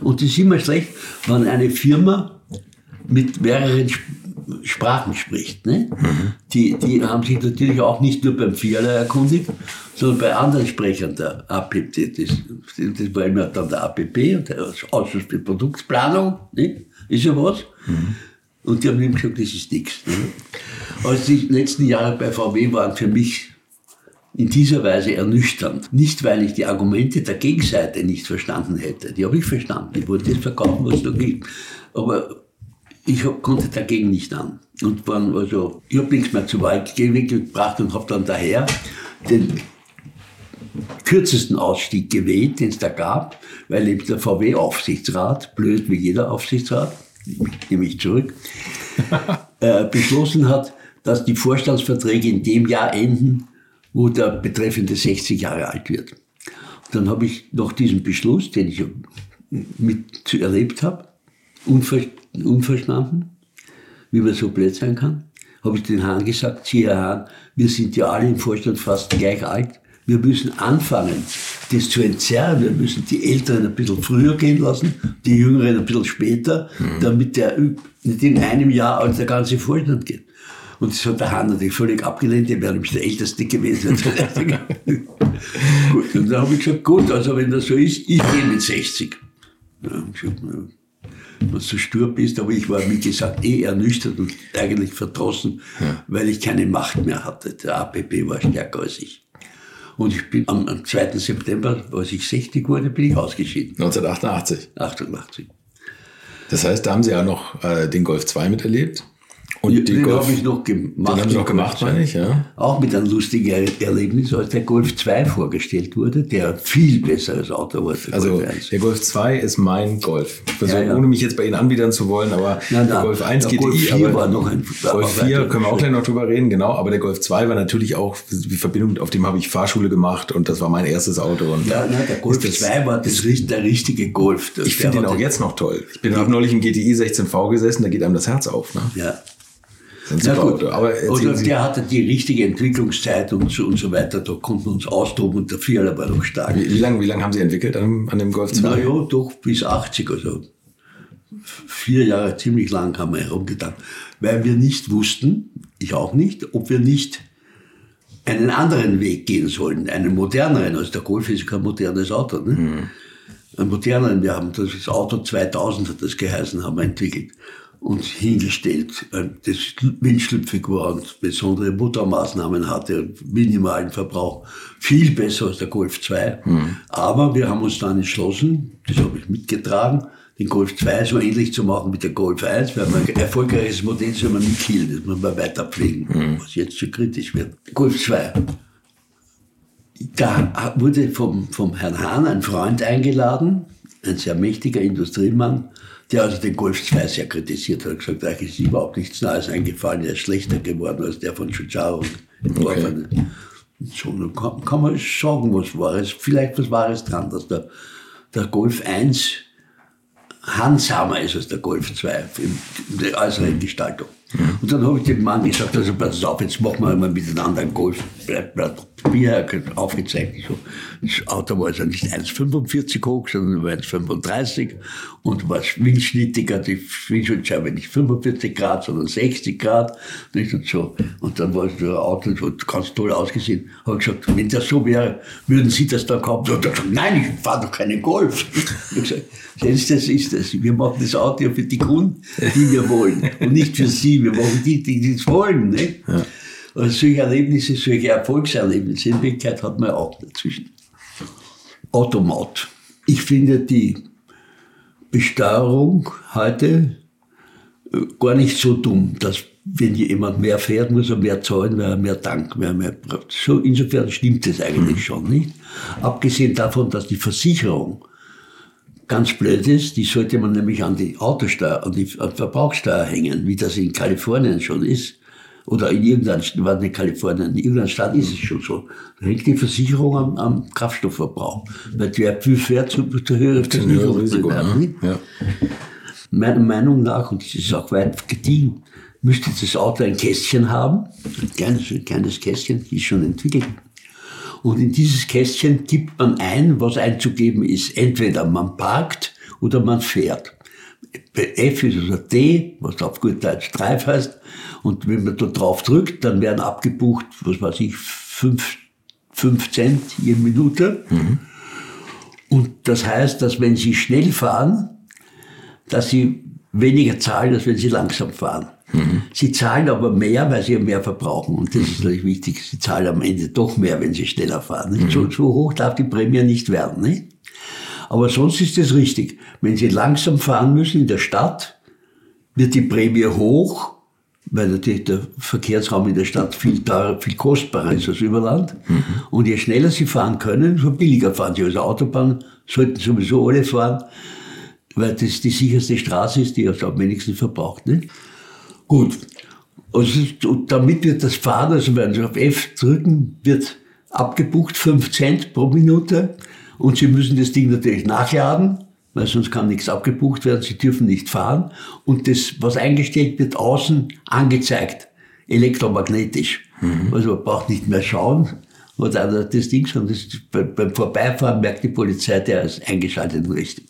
Und es ist immer schlecht, wenn eine Firma mit mehreren Sprachen spricht. Ne? Mhm. Die, die haben sich natürlich auch nicht nur beim Vierler erkundigt, sondern bei anderen Sprechern der APP. Das, das war immer dann der APP, der Ausschuss für Produktplanung, ne? ist ja was. Mhm. Und die haben ihm gesagt, das ist nichts. Ne? Also die letzten Jahre bei VW waren für mich in dieser Weise ernüchternd. Nicht, weil ich die Argumente der Gegenseite nicht verstanden hätte. Die habe ich verstanden. Ich wollte das verkaufen, was es da gibt. Aber ich hab, konnte dagegen nicht an. Und waren also, ich habe nichts mehr zu weit gebracht und habe dann daher den kürzesten Ausstieg gewählt, den es da gab, weil eben der VW-Aufsichtsrat, blöd wie jeder Aufsichtsrat, nehme ich zurück, äh, beschlossen hat, dass die Vorstandsverträge in dem Jahr enden, wo der Betreffende 60 Jahre alt wird. Und dann habe ich nach diesem Beschluss, den ich mit erlebt habe, unver, unverstanden, wie man so blöd sein kann, habe ich den Hahn gesagt, Sie Herr Hahn, wir sind ja alle im Vorstand fast gleich alt, wir müssen anfangen, das zu entzerren. Wir müssen die Älteren ein bisschen früher gehen lassen, die Jüngeren ein bisschen später, mhm. damit der nicht in einem Jahr als der ganze Vorstand geht. Und das hat der Hahn natürlich völlig abgelehnt, der wäre nämlich der Älteste gewesen. gut, und dann habe ich gesagt, gut, also wenn das so ist, ich gehe mit 60. Ja, ich gesagt, wenn du so stur bist, aber ich war, wie gesagt, eh ernüchtert und eigentlich verdrossen, ja. weil ich keine Macht mehr hatte. Der APP war stärker als ich. Und ich bin am, am 2. September, als ich 60 wurde, bin ich ausgeschieden. 1988? 88. Das heißt, da haben Sie ja noch äh, den Golf 2 miterlebt? Und den Golf, habe ich noch gemacht. den haben Sie noch gemacht, meine ich, ja. Auch mit einem lustigen Er- Erlebnis, als der Golf 2 vorgestellt wurde, der viel besseres Auto war als der Also Golf 1. der Golf 2 ist mein Golf. Also, Ja, ja. Ohne mich jetzt bei Ihnen anbiedern zu wollen, aber Nein, der nein. Golf 1 Der GTI, Golf 4 aber war noch ein- Golf 4 aber- können wir auch gleich noch drüber reden, genau. Aber der Golf 2 war natürlich auch die Verbindung, auf dem habe ich Fahrschule gemacht und das war mein erstes Auto. Und Ja, nein, der Golf ist das- 2 war das, der richtige Golf. Der- Ich finde den auch jetzt noch toll. Ich bin habe neulich im GTI 16V gesessen, da geht einem das Herz auf. Ne? Ja. Super gut, Auto. Aber oder Sie, der hatte die richtige Entwicklungszeit und so, und so weiter. Da konnten wir uns austoben und der Vierer war noch stark. wie, wie lange wie lang haben Sie entwickelt an, dem- an dem Golf 2? Na ja, doch bis 80, also vier Jahre ziemlich lang haben wir herumgetan, weil wir nicht wussten, ich auch nicht, ob wir nicht einen anderen Weg gehen sollen, einen moderneren. Also der Golf ist kein modernes Auto. Ne? Einen moderneren, wir haben das, das Auto 2000 hat das geheißen, haben wir entwickelt und hingestellt, äh, das windschlüpfig war und besondere Motormaßnahmen hatte, minimalen Verbrauch, viel besser als der Golf 2. Aber wir haben uns dann entschlossen, das habe ich mitgetragen, den Golf 2 so ähnlich zu machen wie der Golf 1, weil man ein erfolgreiches Modell soll man nicht killen, das muss man weiter pflegen, was jetzt zu kritisch wird. Golf 2. Da wurde vom, vom Herrn Hahn ein Freund eingeladen, ein sehr mächtiger Industriemann, der also den Golf 2 sehr kritisiert hat. Hat gesagt, eigentlich ist überhaupt nichts Neues eingefallen, er ist schlechter geworden als der von Giugiaro entworfene. Und So, dann kann, kann man sagen, was Wahres, vielleicht was Wahres dran, dass der, der Golf 1 handsamer ist als der Golf 2 in in der äußeren Gestaltung. Und dann habe ich dem Mann gesagt, also pass auf, jetzt machen wir mal miteinander einen Golf. Aufgezeigt. So. Das Auto war also nicht 1,45 hoch, sondern war 1,35 und war windschnittiger, die Windschutzscheibe nicht 45 Grad, sondern 60 Grad. Nicht? Und, so. und dann war das Auto so ganz toll ausgesehen. Habe gesagt, wenn das so wäre, würden Sie das dann kaufen? Und gesagt, nein, ich fahre doch keinen Golf. Ich gesagt, das ist das. Wir machen das Auto ja für die Kunden, die wir wollen. Und nicht für Sie. Wir machen die, die das wollen. Nicht? Und solche Erlebnisse, solche Erfolgserlebnisse in Wirklichkeit hat man auch dazwischen. Automat. Ich finde die Besteuerung heute äh, gar nicht so dumm, dass wenn jemand mehr fährt, muss er mehr zahlen, weil er mehr tankt, weil er mehr braucht. So, insofern stimmt das eigentlich schon nicht. Abgesehen davon, dass die Versicherung ganz blöd ist, die sollte man nämlich an die Autosteuer, an die an Verbrauchssteuer hängen, wie das in Kalifornien schon ist. Oder in irgendeinem, war nicht Kalifornien, in irgendeinem Staat ist es schon so. Da hängt die Versicherung am, am Kraftstoffverbrauch. Weil wer viel fährt, zu, zu höhere höheres Risiko, Versicherung. ne? Ja. Meiner Meinung nach, und das ist auch weit gediegen, müsste das Auto ein Kästchen haben, ein kleines, ein kleines Kästchen, die ist schon entwickelt. Und in dieses Kästchen gibt man ein, was einzugeben ist. Entweder man parkt oder man fährt. F ist also D, was auf gut Deutsch Drive heißt. Und wenn man da drauf drückt, dann werden abgebucht, was weiß ich, fünf, fünf Cent je Minute. Und das heißt, dass wenn Sie schnell fahren, dass sie weniger zahlen, als wenn sie langsam fahren. Sie zahlen aber mehr, weil sie ja mehr verbrauchen. Und das ist natürlich wichtig. Sie zahlen am Ende doch mehr, wenn sie schneller fahren. Nicht? So, so hoch darf die Prämie nicht werden. Nicht? Aber sonst ist es richtig. Wenn sie langsam fahren müssen in der Stadt, wird die Prämie hoch, weil natürlich der Verkehrsraum in der Stadt viel teurer, viel kostbarer ist als über Land. Und je schneller sie fahren können, so billiger fahren sie. Also Autobahn sollten sowieso alle fahren, weil das die sicherste Straße ist, die also am wenigsten verbraucht. Nicht? Gut. Also, und damit wird das Fahren, also wenn Sie auf F drücken, wird abgebucht 5 Cent pro Minute. Und Sie müssen das Ding natürlich nachladen, weil sonst kann nichts abgebucht werden. Sie dürfen nicht fahren. Und das, was eingestellt wird, außen angezeigt, elektromagnetisch. Also man braucht nicht mehr schauen, oder also das Ding, sondern das, beim Vorbeifahren merkt die Polizei, der ist eingeschaltet und richtig.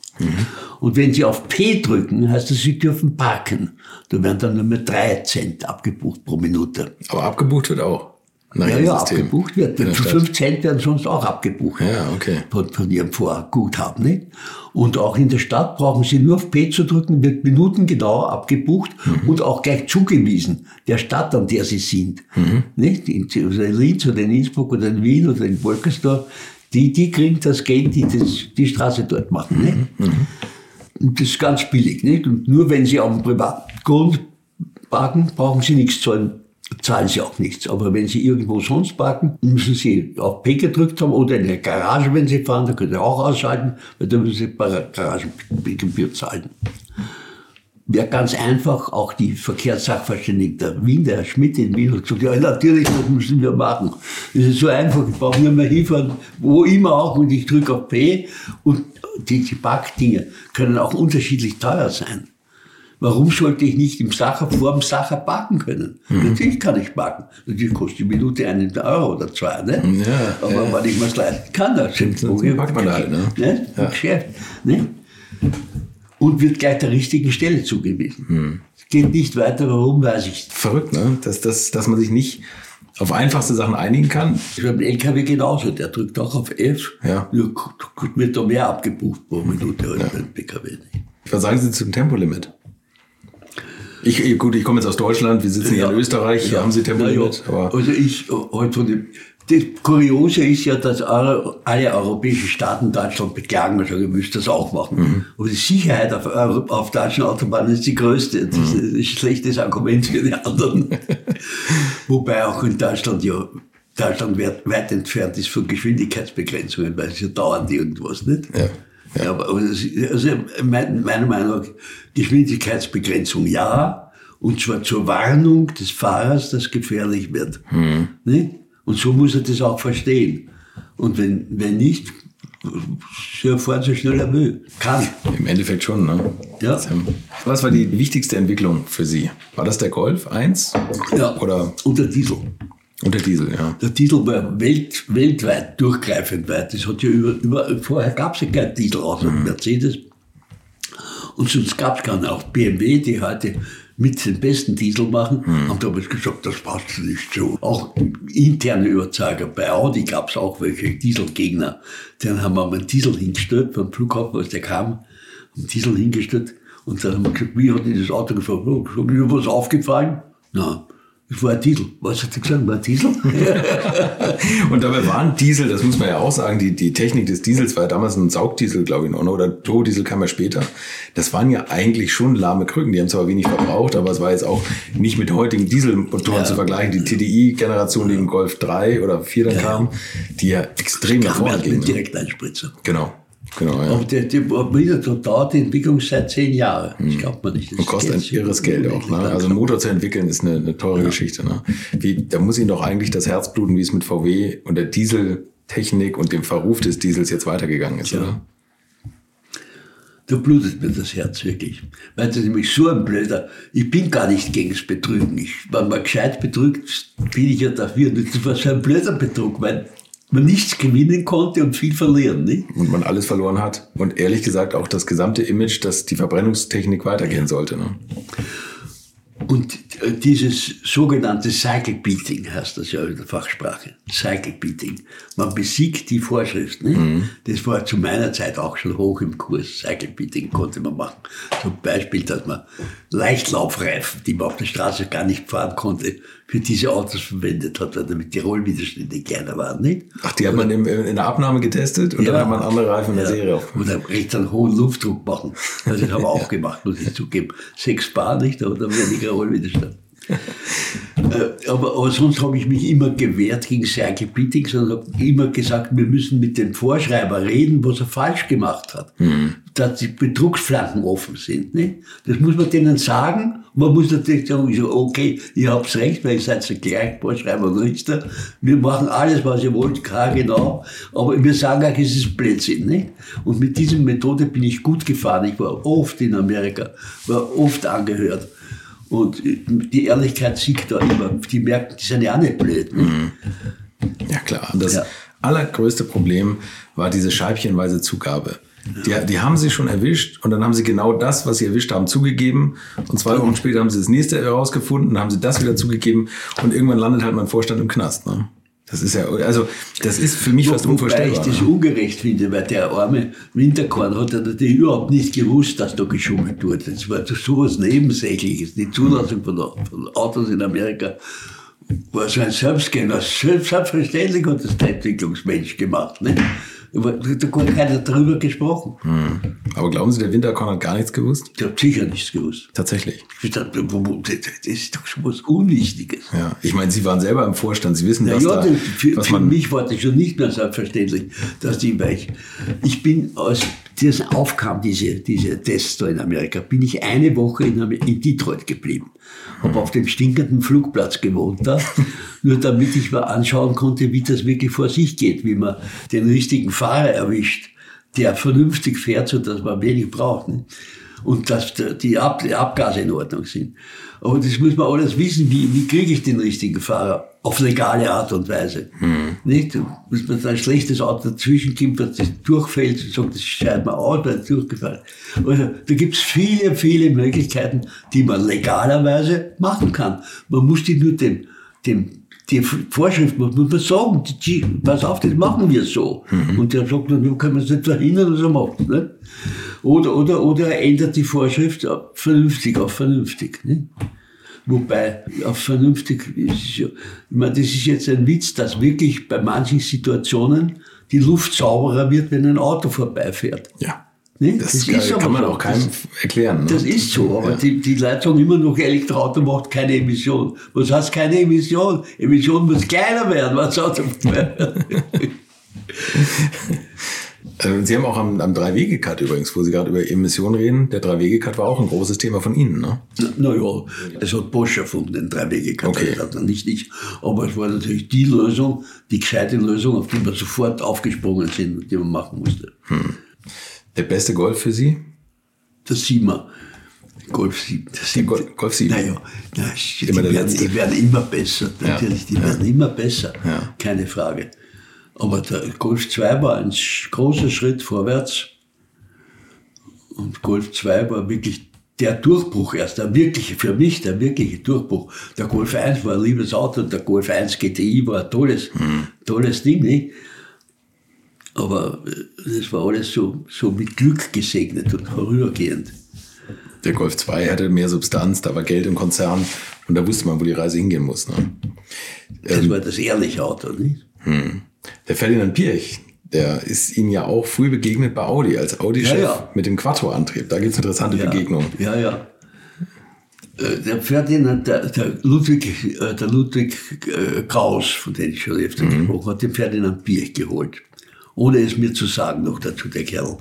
Und wenn Sie auf P drücken, heißt das, Sie dürfen parken. Da werden dann nur mehr drei Cent abgebucht pro Minute. Aber abgebucht wird auch. Nach Ja, abgebucht wird. In der Für Stadt. fünf Cent werden sonst auch abgebucht. Ja, okay. Von, von Ihrem Vorguthaben. Nicht? Und auch in der Stadt brauchen Sie nur auf P zu drücken, wird minutengenau abgebucht Mhm. und auch gleich zugewiesen, der Stadt, an der Sie sind. Mhm. Nicht? In, also in Linz oder in Innsbruck oder in Wien oder in Wolkersdorf, die, die kriegen das Geld, die das, die Straße dort machen. Nicht? Mhm. Und das ist ganz billig. Nicht? Und nur wenn Sie auf dem privaten Grund parken, brauchen Sie nichts zahlen. Zahlen Sie auch nichts. Aber wenn Sie irgendwo sonst parken, müssen Sie auf P gedrückt haben oder in der Garage, wenn Sie fahren, da können Sie auch ausschalten, weil da müssen Sie Garagengebühr zahlen. Wäre ganz einfach, auch die Verkehrssachverständigen der Wien, der Herr Schmidt in Wien hat gesagt, ja natürlich, das müssen wir machen. Das ist so einfach, ich brauche nur mehr hinfahren, wo immer auch, und ich drücke auf P und die, die Parkdinge können auch unterschiedlich teuer sein. Warum sollte ich nicht im Sacher vor dem Sacher parken können? Mhm. Natürlich kann ich parken. Natürlich kostet die Minute einen Euro oder zwei. Ne? Ja, Aber ja. wenn ich mir es leisten kann, dann stimmt Dann packt man halt. Ne? Ne? Ja. Geschäft. Ne? Und wird gleich der richtigen Stelle zugewiesen. Mhm. Es geht nicht weiter, warum weiß ich. Verrückt, ne? dass, dass, dass man sich nicht auf einfachste Sachen einigen kann. Beim LKW genauso, der drückt auch auf F. Ja. Nur wird da mehr abgebucht pro Minute als ja. beim PKW. Was sagen Sie zum Tempolimit? Ich, gut, ich komme jetzt aus Deutschland, wir sitzen ja, hier in Österreich, ja, haben Sie Tempolimit. Ja, also ich, halt von dem, das Kuriose ist ja, dass alle europäischen Staaten Deutschland beklagen und sagen, ihr müsst das auch machen. Mhm. Aber die Sicherheit auf, auf deutschen Autobahnen ist die größte. Das mhm. ist ein schlechtes Argument für die anderen. Wobei auch in Deutschland ja Deutschland weit, weit entfernt ist von Geschwindigkeitsbegrenzungen, weil es ja dauernd irgendwas, nicht? Ja. Ja. aber also meiner Meinung nach, Geschwindigkeitsbegrenzung ja, und zwar zur Warnung des Fahrers, dass gefährlich wird. Mhm. Nicht? Und so muss er das auch verstehen. Und wenn, wenn nicht, er fahren so schnell er will. Kann. Im Endeffekt schon, ne? Ja. Was war die wichtigste Entwicklung für Sie? War das der Golf 1? Ja. Oder? Und der Diesel. Und der Diesel, ja. Der Diesel war welt, weltweit durchgreifend weit. Das hat ja über, über, vorher gab es ja keinen Diesel außer mhm. Mercedes. Und sonst gab es keinen. Auch BMW, die heute mit den besten Diesel machen, mhm. haben damals gesagt, das passt nicht so. Auch interne Überzeuger. Bei Audi gab es auch welche Dieselgegner. Dann haben wir einen Diesel hingestellt beim Flughafen, als der kam, einen Diesel hingestellt. Und dann haben wir gesagt, wie hat das Auto gefallen? Oh, ist mir was aufgefallen? Na, ich war ein Diesel. Was hat er gesagt? War ein Diesel? und dabei waren Diesel, das muss man ja auch sagen, die, die Technik des Diesels war ja damals ein Saugdiesel, glaube ich, noch, ne? oder Turbodiesel kam ja später. Das waren ja eigentlich schon lahme Krücken. Die haben zwar wenig verbraucht, aber es war jetzt auch nicht mit heutigen Dieselmotoren ja. zu vergleichen. Die TDI-Generation, die im Golf 3 oder 4 dann ja. kam, die ja extrem nach vorne ging. Mit Direkteinspritzer. Genau. Genau, ja. Aber die, die, wieder dauert die Entwicklung seit zehn Jahren. Das hm. glaubt man nicht. Das und kostet ein irres Geld auch. Ne? Also einen Motor zu entwickeln ist eine, eine teure ja. Geschichte. Ne? Wie, da muss Ihnen doch eigentlich das Herz bluten, wie es mit VW und der Dieseltechnik und dem Verruf des Diesels jetzt weitergegangen ist, ja. oder? Da blutet mir das Herz wirklich. Weil das ist nämlich so ein blöder. Ich bin gar nicht gegen das Betrügen. Ich, wenn man gescheit betrügt, bin ich ja dafür. Das war so ein blöder Betrug, weil man nichts gewinnen konnte und viel verlieren. Nicht? Und man alles verloren hat. Und ehrlich gesagt auch das gesamte Image, dass die Verbrennungstechnik weitergehen sollte. Ne? Und äh, dieses sogenannte Cycle Beating heißt das ja in der Fachsprache. Cycle Beating. Man besiegt die Vorschrift. Nicht? Mhm. Das war zu meiner Zeit auch schon hoch im Kurs. Cycle Beating konnte man machen. Zum Beispiel, dass man Leichtlaufreifen, die man auf der Straße gar nicht fahren konnte, für diese Autos verwendet hat, damit die Rollwiderstände kleiner waren. Nicht? Ach, die hat man in, in der Abnahme getestet und ja, dann hat man andere Reifen in der ja. Serie auf. Oder recht einen hohen Luftdruck machen. Also das haben wir auch gemacht, muss ich zugeben. Sechs Bar nicht, aber dann weniger Rollwiderstand. Äh, aber, aber, sonst habe ich mich immer gewehrt gegen Cycle Beatings und habe immer gesagt, wir müssen mit dem Vorschreiber reden, was er falsch gemacht hat. Mhm. Dass die Betrugsflanken offen sind. Nicht? Das muss man denen sagen. Man muss natürlich sagen, okay, ihr habt recht, weil ihr seid ja gleich Vorschreiber und Richter. Wir machen alles, was ihr wollt, klar, genau. Aber wir sagen auch, es ist Blödsinn. Nicht? Und mit dieser Methode bin ich gut gefahren. Ich war oft in Amerika, war oft angehört. Und die Ehrlichkeit siegt da immer. Die merken, die sind ja auch nicht blöd. Ne? Mhm. Ja, klar. Das ja. allergrößte Problem war diese scheibchenweise Zugabe. Die, die, haben sie schon erwischt und dann haben sie genau das, was sie erwischt haben, zugegeben. Und zwei Wochen später haben sie das nächste herausgefunden, dann haben sie das wieder zugegeben und irgendwann landet halt mein Vorstand im Knast. Ne? Das ist ja, also, das ist für mich Wo, fast unvorstellbar. Wobei ich das ungerecht finde, weil der arme Winterkorn hat ja natürlich überhaupt nicht gewusst, dass da geschummelt wurde. Das war sowas Nebensächliches, die Zulassung von, von Autos in Amerika war so ein Selbstgänger. Selbstverständlich hat das der Entwicklungsmensch gemacht. Ne? Da gar keiner darüber gesprochen. Hm. Aber glauben Sie, der Winterkorn hat gar nichts gewusst? Der hat sicher nichts gewusst. Tatsächlich. Dachte, das ist doch schon was Unwichtiges. Ja, ich meine, Sie waren selber im Vorstand, Sie wissen, Na was ja, da, für, was für man, mich war das schon nicht mehr selbstverständlich, dass die, weil ich, ich bin, als das aufkam, diese, diese Tests da in Amerika, bin ich eine Woche in, in Detroit geblieben. Habe auf dem stinkenden Flugplatz gewohnt da, nur damit ich mir anschauen konnte, wie das wirklich vor sich geht, wie man den richtigen Fahrer erwischt, der vernünftig fährt, so dass man wenig braucht. Ne? Und dass die, Ab die Abgase in Ordnung sind. Aber das muss man alles wissen, wie, wie kriege ich den richtigen Fahrer auf legale Art und Weise. Nicht? Da Muss man ein schlechtes Auto dazwischen kommt, dass das durchfällt und sagt, das scheidet man aus, weil es durchgefallen. Also, da gibt's viele, viele Möglichkeiten, die man legalerweise machen kann. Man muss die nur dem, dem die Vorschrift muss man sagen, die, pass auf, das machen wir so. Und der sagt, dann können wir es nicht verhindern, dass er macht. Ne? Oder, oder, oder er ändert die Vorschrift vernünftig auf vernünftig. Ne? Wobei, auf vernünftig ist es ja, ich meine, das ist jetzt ein Witz, dass wirklich bei manchen Situationen die Luft sauberer wird, wenn ein Auto vorbeifährt. ja. Ne? Das, Das kann, ist aber kann man so. auch keinem erklären. Ne? Das ist so, aber Ja. die, die Leute sagen immer noch, Elektroauto macht keine Emission. Was heißt keine Emission? Emission muss kleiner werden, was Auto Äh, Sie haben auch am, am Drei-Wege-Cut übrigens, wo Sie gerade über Emissionen reden, der Drei-Wege-Cut war auch ein großes Thema von Ihnen, ne? Naja, das hat Bosch erfunden, den Okay. Drei-Wege-Katalysator, nicht ich. Aber es war natürlich die Lösung, die gescheite Lösung, auf die wir sofort aufgesprungen sind, die man machen musste. Der beste Golf für Sie? Das Siemer. Golf 7. Das Der Gol Golf 7. Naja, na, die, werden, die werden immer besser. Ja, Natürlich, die ja. werden immer besser. Ja. Keine Frage. Aber der Golf 2 war ein großer Schritt vorwärts. Und Golf 2 war wirklich der Durchbruch erst, der wirkliche, für mich der wirkliche Durchbruch. Der Golf 1 war ein liebes Auto, der Golf 1 GTI war ein tolles, Mhm. tolles Ding, nicht? Aber äh, das war alles so, so mit Glück gesegnet und vorübergehend. Der Golf 2 hatte mehr Substanz, da war Geld im Konzern und da wusste man, wo die Reise hingehen muss. Ne? Das Ähm. war das ehrliche Auto, nicht? Der Ferdinand Pirch, der ist Ihnen ja auch früh begegnet bei Audi, als Audi-Chef Ja, ja. mit dem Quattro-Antrieb. Da gibt es interessante Ja, Begegnungen. Ja, ja. Äh, Der Ferdinand, der, der Ludwig, äh, der Ludwig Kraus, von dem ich schon öfter gesprochen habe, hat den Ferdinand Birch geholt. Ohne es mir zu sagen noch dazu, der Kerl.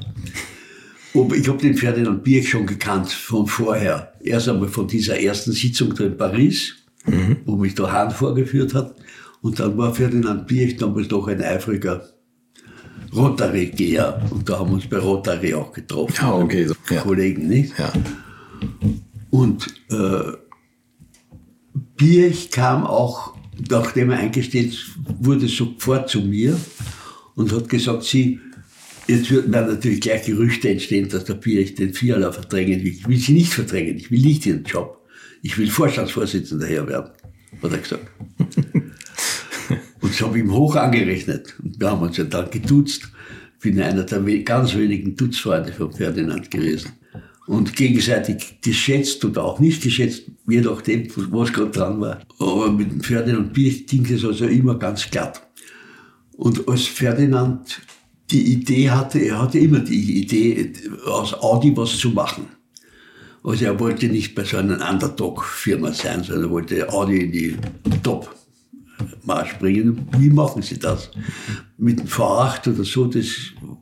Ich habe den Ferdinand Birch schon gekannt von vorher. Erst einmal von dieser ersten Sitzung da in Paris, wo mich der Hahn vorgeführt hat. Und dann war Ferdinand Birch damals noch ein eifriger Rotary-Geher. Und da haben wir uns bei Rotary auch getroffen. Ja, okay, so, ja. Kollegen, nicht? Ja. Und äh, Birch kam auch, nachdem er eingestellt wurde, sofort zu mir und hat gesagt, sie, jetzt würden dann natürlich gleich Gerüchte entstehen, dass der Birch den Fiala verdrängen will. Ich will sie nicht verdrängen, ich will nicht ihren Job. Ich will Vorstandsvorsitzender her werden, hat er gesagt. Und das habe ich ihm hoch angerechnet. Und wir haben uns ja dann geduzt. Bin einer der ganz wenigen Dutzfreunde von Ferdinand gewesen. Und gegenseitig geschätzt oder auch nicht geschätzt, je nachdem, was gerade dran war. Aber mit dem Ferdinand Birch ging es also immer ganz glatt. Und als Ferdinand die Idee hatte, er hatte immer die Idee, aus Audi was zu machen. Also er wollte nicht bei so einer Underdog-Firma sein, sondern er wollte Audi in die Top-Marsch bringen. Wie machen sie das? Mit dem V8 oder so, das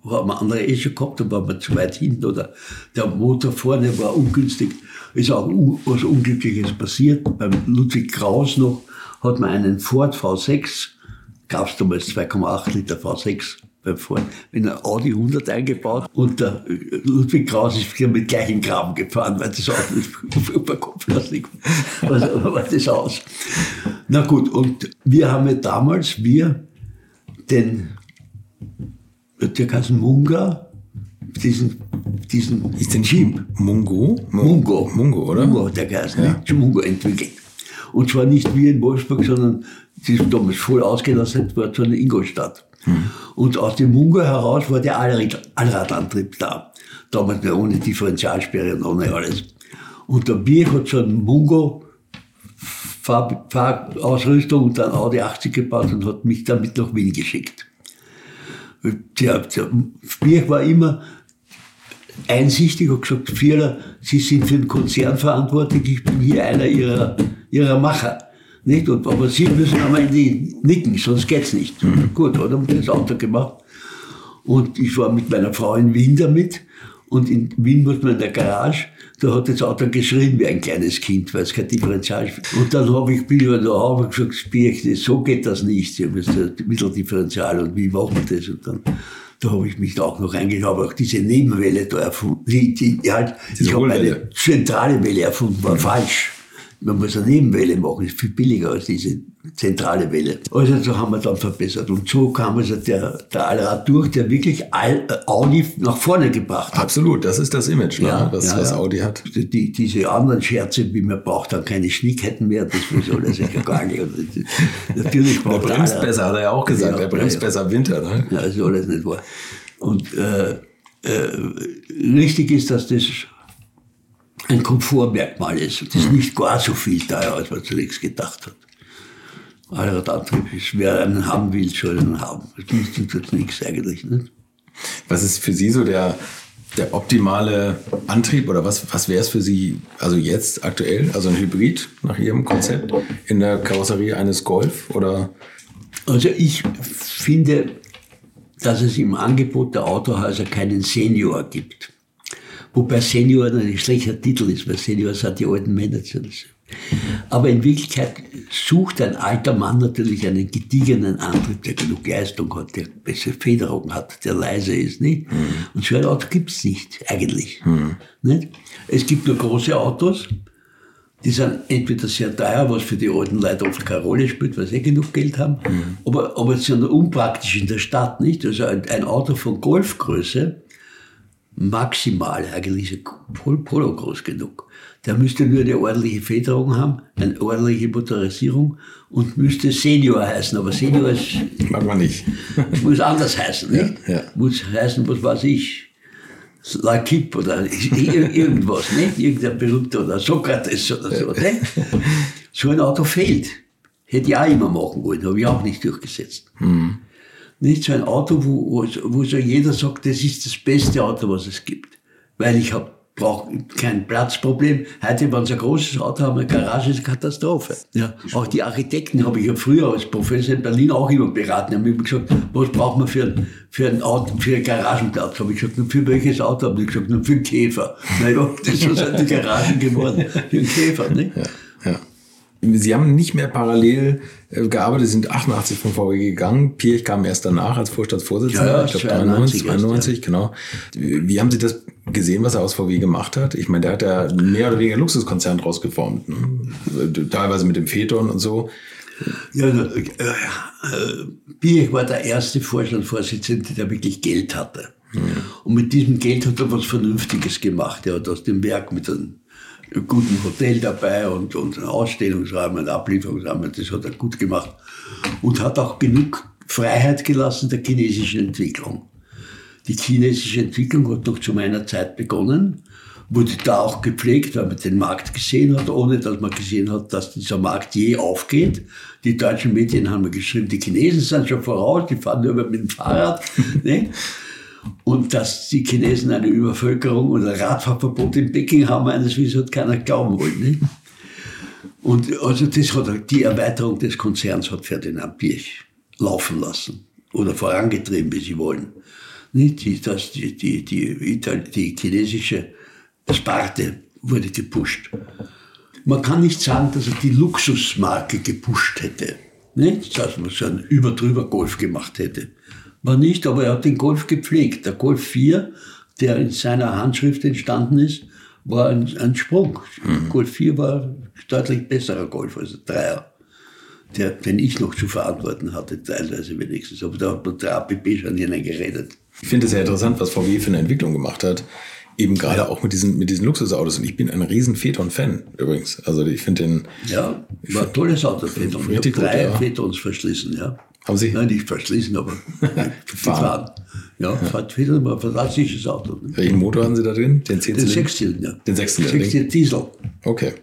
haben andere eh schon gehabt, da waren wir zu weit hinten oder der Motor vorne war ungünstig. Ist auch was Unglückliches passiert. Beim Ludwig Kraus noch hat man einen Ford V6, gab es damals 2,8 Liter V6 beim Ford, in ein Audi 100 eingebaut und der Ludwig Kraus ist wieder mit gleichen Graben gefahren, weil das Auto über Kopflastig also war das aus. Na gut, und wir haben ja damals, wir, den, der heißt Munga, diesen, diesen Ist denn Jeep, Mungo? Mu- Mungo. Mungo, oder? Mungo hat der geheißen, ja. Mungo entwickelt. Und zwar nicht wie in Wolfsburg, sondern die damals voll ausgelassen, war zwar in Ingolstadt. Und aus dem Mungo heraus war der Allrad Allradantrieb da. Damals noch ohne Differentialsperre und ohne alles. Und der Bier hat so einen Mungo Fahr Fahrausrüstung und dann Audi 80 gebaut und hat mich damit nach Wien geschickt. Der, der Spiel war immer einsichtig und gesagt, Vierler, Sie sind für den Konzern verantwortlich, ich bin hier einer Ihrer, ihrer Macher. Nicht? Und, aber Sie müssen am Ende nicken, sonst geht's nicht. Mhm. Gut, hat er das Auto gemacht. Und ich war mit meiner Frau in Wien damit. Und in Wien muss man in der Garage, da hat das Auto geschrien wie ein kleines Kind, weil es kein Differential ist. Und dann habe ich, bin ich da und gesagt, Spiel, so geht das nicht. Haben jetzt ein Mitteldifferential und wie machen wir das? Und dann da habe ich mich da auch noch eingegangen, habe auch diese Nebenwelle da erfunden. Die, die, halt, ich habe eine zentrale Welle erfunden, war falsch. Man muss eine Nebenwelle machen, ist viel billiger als diese zentrale Welle. Also so haben wir dann verbessert. Und so kam also der, der Allrad durch, der wirklich all, äh, Audi nach vorne gebracht hat. Absolut, das ist das Image, ne, ja, was, ja, was Audi hat. Die, diese anderen Scherze, wie man braucht dann keine Schnickketten mehr, das muss alles gar nicht. Natürlich braucht Der bremst besser, hat er ja auch gesagt, ja, er bremst besser Winter. Ne? Ja, das ist alles nicht wahr. Und äh, äh, richtig ist, dass das ein Komfortmerkmal ist. Das ist nicht gar so viel teuer, als man zunächst gedacht hat. Allradantrieb ist, wer einen haben will, soll einen haben. Das nützt nichts eigentlich. Nicht? Was ist für Sie so der, der optimale Antrieb oder was, was wäre es für Sie, also jetzt aktuell, also ein Hybrid nach Ihrem Konzept in der Karosserie eines Golf oder? Also ich finde, dass es im Angebot der Autohäuser keinen Senior gibt. Wobei Senior ein schlechter Titel ist, weil Senior sind die alten Männer. Aber in Wirklichkeit sucht ein alter Mann natürlich einen gediegenen Antrieb, der genug Leistung hat, der bessere Federung hat, der leise ist. Nicht? Mhm. Und so ein Auto gibt's nicht, eigentlich. Mhm. Nicht? Es gibt nur große Autos, die sind entweder sehr teuer, was für die alten Leute oft keine Rolle spielt, weil sie eh genug Geld haben, mhm. aber, aber sie sind unpraktisch in der Stadt. nicht. Also ein, ein Auto von Golfgröße, maximal, eigentlich Polo groß genug. Der müsste nur eine ordentliche Federung haben, eine ordentliche Motorisierung und müsste Senior heißen. Aber Senior ist, mag man nicht. muss anders heißen. Nicht? Ja, ja. Muss heißen, was weiß ich, Lakip oder irgendwas, nicht? Irgendein berühmter oder Sokrates oder so. Nicht? So ein Auto fehlt. Hätte ich auch immer machen wollen, habe ich auch nicht durchgesetzt. Mhm. Nicht so ein Auto, wo, wo so jeder sagt, das ist das beste Auto, was es gibt. Weil ich habe brauche kein Platzproblem. Heute, wenn sie ein großes Auto haben, eine Garage ist eine Katastrophe. Ja. Auch die Architekten habe ich ja früher als Professor in Berlin auch immer beraten. Haben immer gesagt, was braucht man für ein, für ein Auto, für einen Garagenplatz? Habe ich gesagt, nur für welches Auto? Habe ich gesagt, nur für einen Käfer. Naja, das sind die Garagen geworden. Für einen Käfer, ne? Ja. ja. Sie haben nicht mehr parallel gearbeitet, sind 88 von VW gegangen. Pirch kam erst danach als Vorstandsvorsitzender. Ja, ich glaube 93, 92, ja. genau. Wie haben Sie das gesehen, was er aus VW gemacht hat? Ich meine, der hat ja mehr oder weniger Luxuskonzern draus geformt. Ne? Teilweise mit dem Phaeton und so. Ja, äh, äh, Pirch war der erste Vorstandsvorsitzende, der wirklich Geld hatte. Mhm. Und mit diesem Geld hat er was Vernünftiges gemacht. Er hat aus dem Werk mit einem guten Hotel dabei und, und einen Ausstellungsraum, einen Ablieferungsraum, das hat er gut gemacht. Und hat auch genug Freiheit gelassen der chinesischen Entwicklung. Die chinesische Entwicklung hat noch zu meiner Zeit begonnen, wurde da auch gepflegt, weil man den Markt gesehen hat, ohne dass man gesehen hat, dass dieser Markt je aufgeht. Die deutschen Medien haben geschrieben, die Chinesen sind schon voraus, die fahren nur mit dem Fahrrad. ne? Und dass die Chinesen eine Übervölkerung oder Radfahrverbot in Peking haben, eines Wissens hat keiner glauben wollen. Nicht? Und also das hat, die Erweiterung des Konzerns hat Ferdinand Pirch laufen lassen oder vorangetrieben, wie sie wollen. Nicht? Die, das, die, die, die, die chinesische Sparte wurde gepusht. Man kann nicht sagen, dass er die Luxusmarke gepusht hätte. Nicht? Dass man so einen überdrüber Golf gemacht hätte. War nicht, aber er hat den Golf gepflegt. Der Golf 4, der in seiner Handschrift entstanden ist, war ein, ein Sprung. Mhm. Golf 4 war deutlich besserer Golf als der Dreier, der, den ich noch zu verantworten hatte, teilweise wenigstens. Aber da hat man der APP schon hineingeredet. Ich finde es sehr interessant, was VW für eine Entwicklung gemacht hat. Eben gerade ja. auch mit diesen, mit diesen Luxusautos. Und ich bin ein riesen Phaeton-Fan übrigens. Also ich finde den. Ja, war ein tolles Auto, Phaeton. Ich habe drei ja. Phaetons verschlissen, ja. Haben Sie? Nein, nicht verschließen, aber gefahren. Ja, wieder mal ein fantastisches Auto. Ne? Welchen Motor haben Sie da drin? Den 10 Den Sechszylinder. Den Sechszylinder. Sechszylinder Diesel. Okay.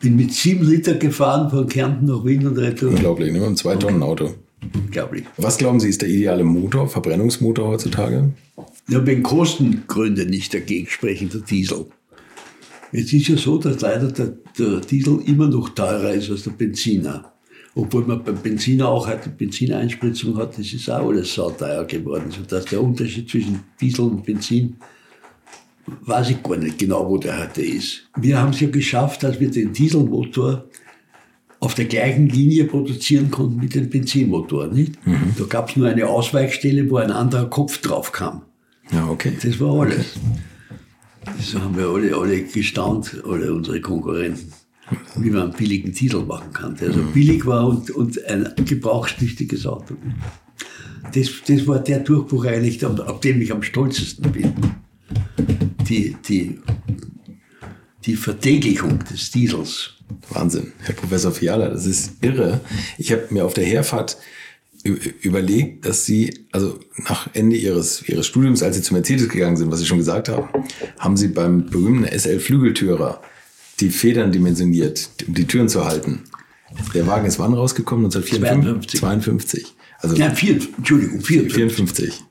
Bin mit sieben Liter gefahren von Kärnten nach Wien und retour. Unglaublich, ne? Mit einem Zwei-Tonnen-Auto. Unglaublich. Was glauben Sie, ist der ideale Motor, Verbrennungsmotor heutzutage? Ja, wegen Kostengründe nicht dagegen sprechen, der Diesel. Es ist ja so, dass leider der, der Diesel immer noch teurer ist als der Benziner. Obwohl man beim Benziner auch heute Benzineinspritzung hat, das ist auch alles sauteuer geworden. Sodass der Unterschied zwischen Diesel und Benzin, weiß ich gar nicht genau, wo der heute ist. Wir haben es ja geschafft, dass wir den Dieselmotor auf der gleichen Linie produzieren konnten mit dem Benzinmotor. Nicht? Da gab es nur eine Ausweichstelle, wo ein anderer Kopf drauf kam. Ja, okay. Das war alles. So haben wir alle, alle gestaunt, alle unsere Konkurrenten, wie man einen billigen Diesel machen kann, der so billig war und, und ein gebrauchstüchtiges Auto. Das, das war der Durchbruch eigentlich, auf dem ich am stolzesten bin. Die, die, die Vertäglichung des Diesels. Wahnsinn, Herr Professor Fiala, das ist irre. Ich habe mir auf der Herfahrt überlegt, dass Sie, also nach Ende Ihres, Ihres Studiums, als Sie zu Mercedes gegangen sind, was Sie schon gesagt haben, haben Sie beim berühmten SL-Flügeltürer die Federn dimensioniert, um die Türen zu halten. Der Wagen ist wann rausgekommen? 1954? 52. Also Nein, vier, Entschuldigung, 54. 54.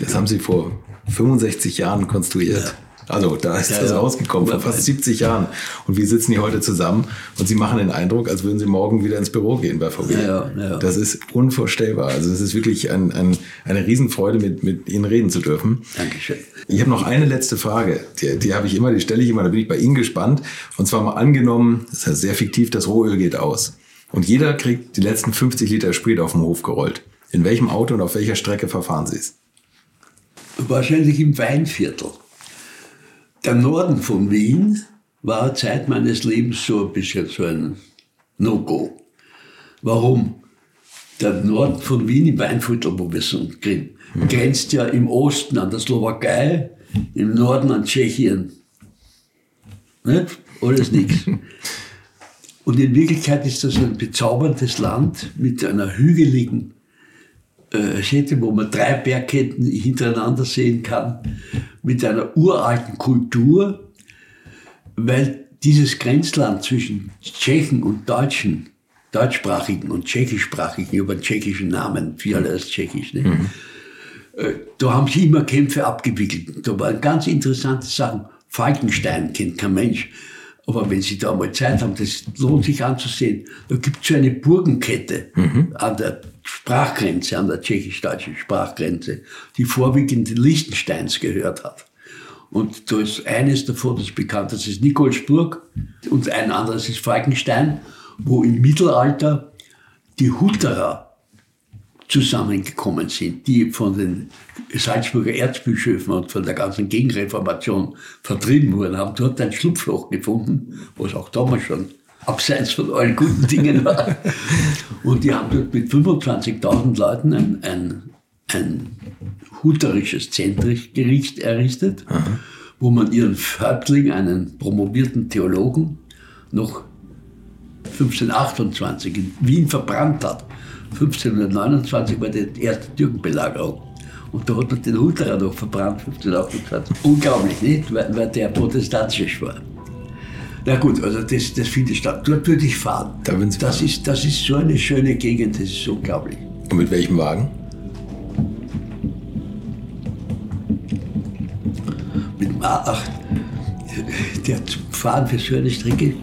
Das haben Sie vor 65 Jahren konstruiert. Also da ist Ja, das ja. rausgekommen, vor fast 70 Jahren. Und wir sitzen hier heute zusammen und Sie machen den Eindruck, als würden Sie morgen wieder ins Büro gehen bei VW. Ja, ja, ja. Das ist unvorstellbar. Also es ist wirklich ein, ein, eine Riesenfreude, mit, mit Ihnen reden zu dürfen. Dankeschön. Ich habe noch eine letzte Frage. Die, die habe ich immer, die stelle ich immer, da bin ich bei Ihnen gespannt. Und zwar mal angenommen, das ist ja sehr fiktiv, das Rohöl geht aus. Und jeder kriegt die letzten 50 Liter Sprit auf den Hof gerollt. In welchem Auto und auf welcher Strecke verfahren Sie es? Wahrscheinlich im Weinviertel. Der Norden von Wien war Zeit meines Lebens so ein bisschen so ein No-Go. Warum? Der Norden von Wien im Weinviertel, wo wir sind, gren- grenzt ja im Osten an der Slowakei, im Norden an Tschechien. Nicht? Alles nichts. Und in Wirklichkeit ist das ein bezauberndes Land mit einer hügeligen äh, Städte, wo man drei Bergketten hintereinander sehen kann, mit einer uralten Kultur, weil dieses Grenzland zwischen Tschechen und Deutschen, deutschsprachigen und tschechischsprachigen, über einen tschechischen Namen, Fiala ist tschechisch, ne? Äh, da haben sie immer Kämpfe abgewickelt. Da waren ganz interessante Sachen. Falkenstein kennt kein Mensch. Aber wenn Sie da mal Zeit haben, das lohnt sich anzusehen. Da gibt es so eine Burgenkette an der Sprachgrenze, an der tschechisch-deutschen Sprachgrenze, die vorwiegend Liechtensteins gehört hat. Und da ist eines davon, das bekannt, das ist Nikolsburg und ein anderes ist Falkenstein, wo im Mittelalter die Hutterer zusammengekommen sind, die von den Salzburger Erzbischöfen und von der ganzen Gegenreformation vertrieben wurden, haben dort ein Schlupfloch gefunden, was auch damals schon abseits von allen guten Dingen war. Und die haben dort mit 25.000 Leuten ein, ein, ein huterisches Zentrgericht errichtet, wo man ihren Häuptling, einen promovierten Theologen, noch 1528 in Wien verbrannt hat. 1529 war die erste Türkenbelagerung. Und da hat man den Huterer noch verbrannt, 1528. Unglaublich, nicht? Weil, weil der protestantisch war. Na gut, also das, das findet statt. Dort würde ich fahren. Da würden Sie das, fahren. ist, das ist so eine schöne Gegend, das ist unglaublich. Und mit welchem Wagen? Mit dem A8, der zum Fahren für so eine Strecke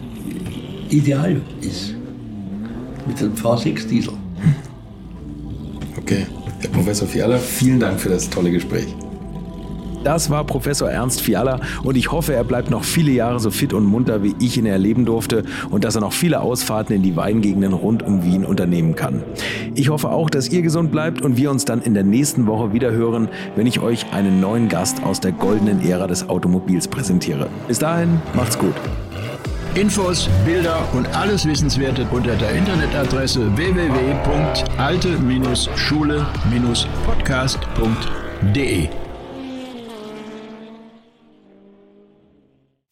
ideal ist. Mit einem V6 Diesel. Okay. Herr Professor Fiala, vielen Dank für das tolle Gespräch. Das war Professor Ernst Fiala und ich hoffe, er bleibt noch viele Jahre so fit und munter, wie ich ihn erleben durfte und dass er noch viele Ausfahrten in die Weingegenden rund um Wien unternehmen kann. Ich hoffe auch, dass ihr gesund bleibt und wir uns dann in der nächsten Woche wieder hören, wenn ich euch einen neuen Gast aus der goldenen Ära des Automobils präsentiere. Bis dahin, macht's gut. Infos, Bilder und alles Wissenswerte unter der Internetadresse www.alte-schule-podcast.de.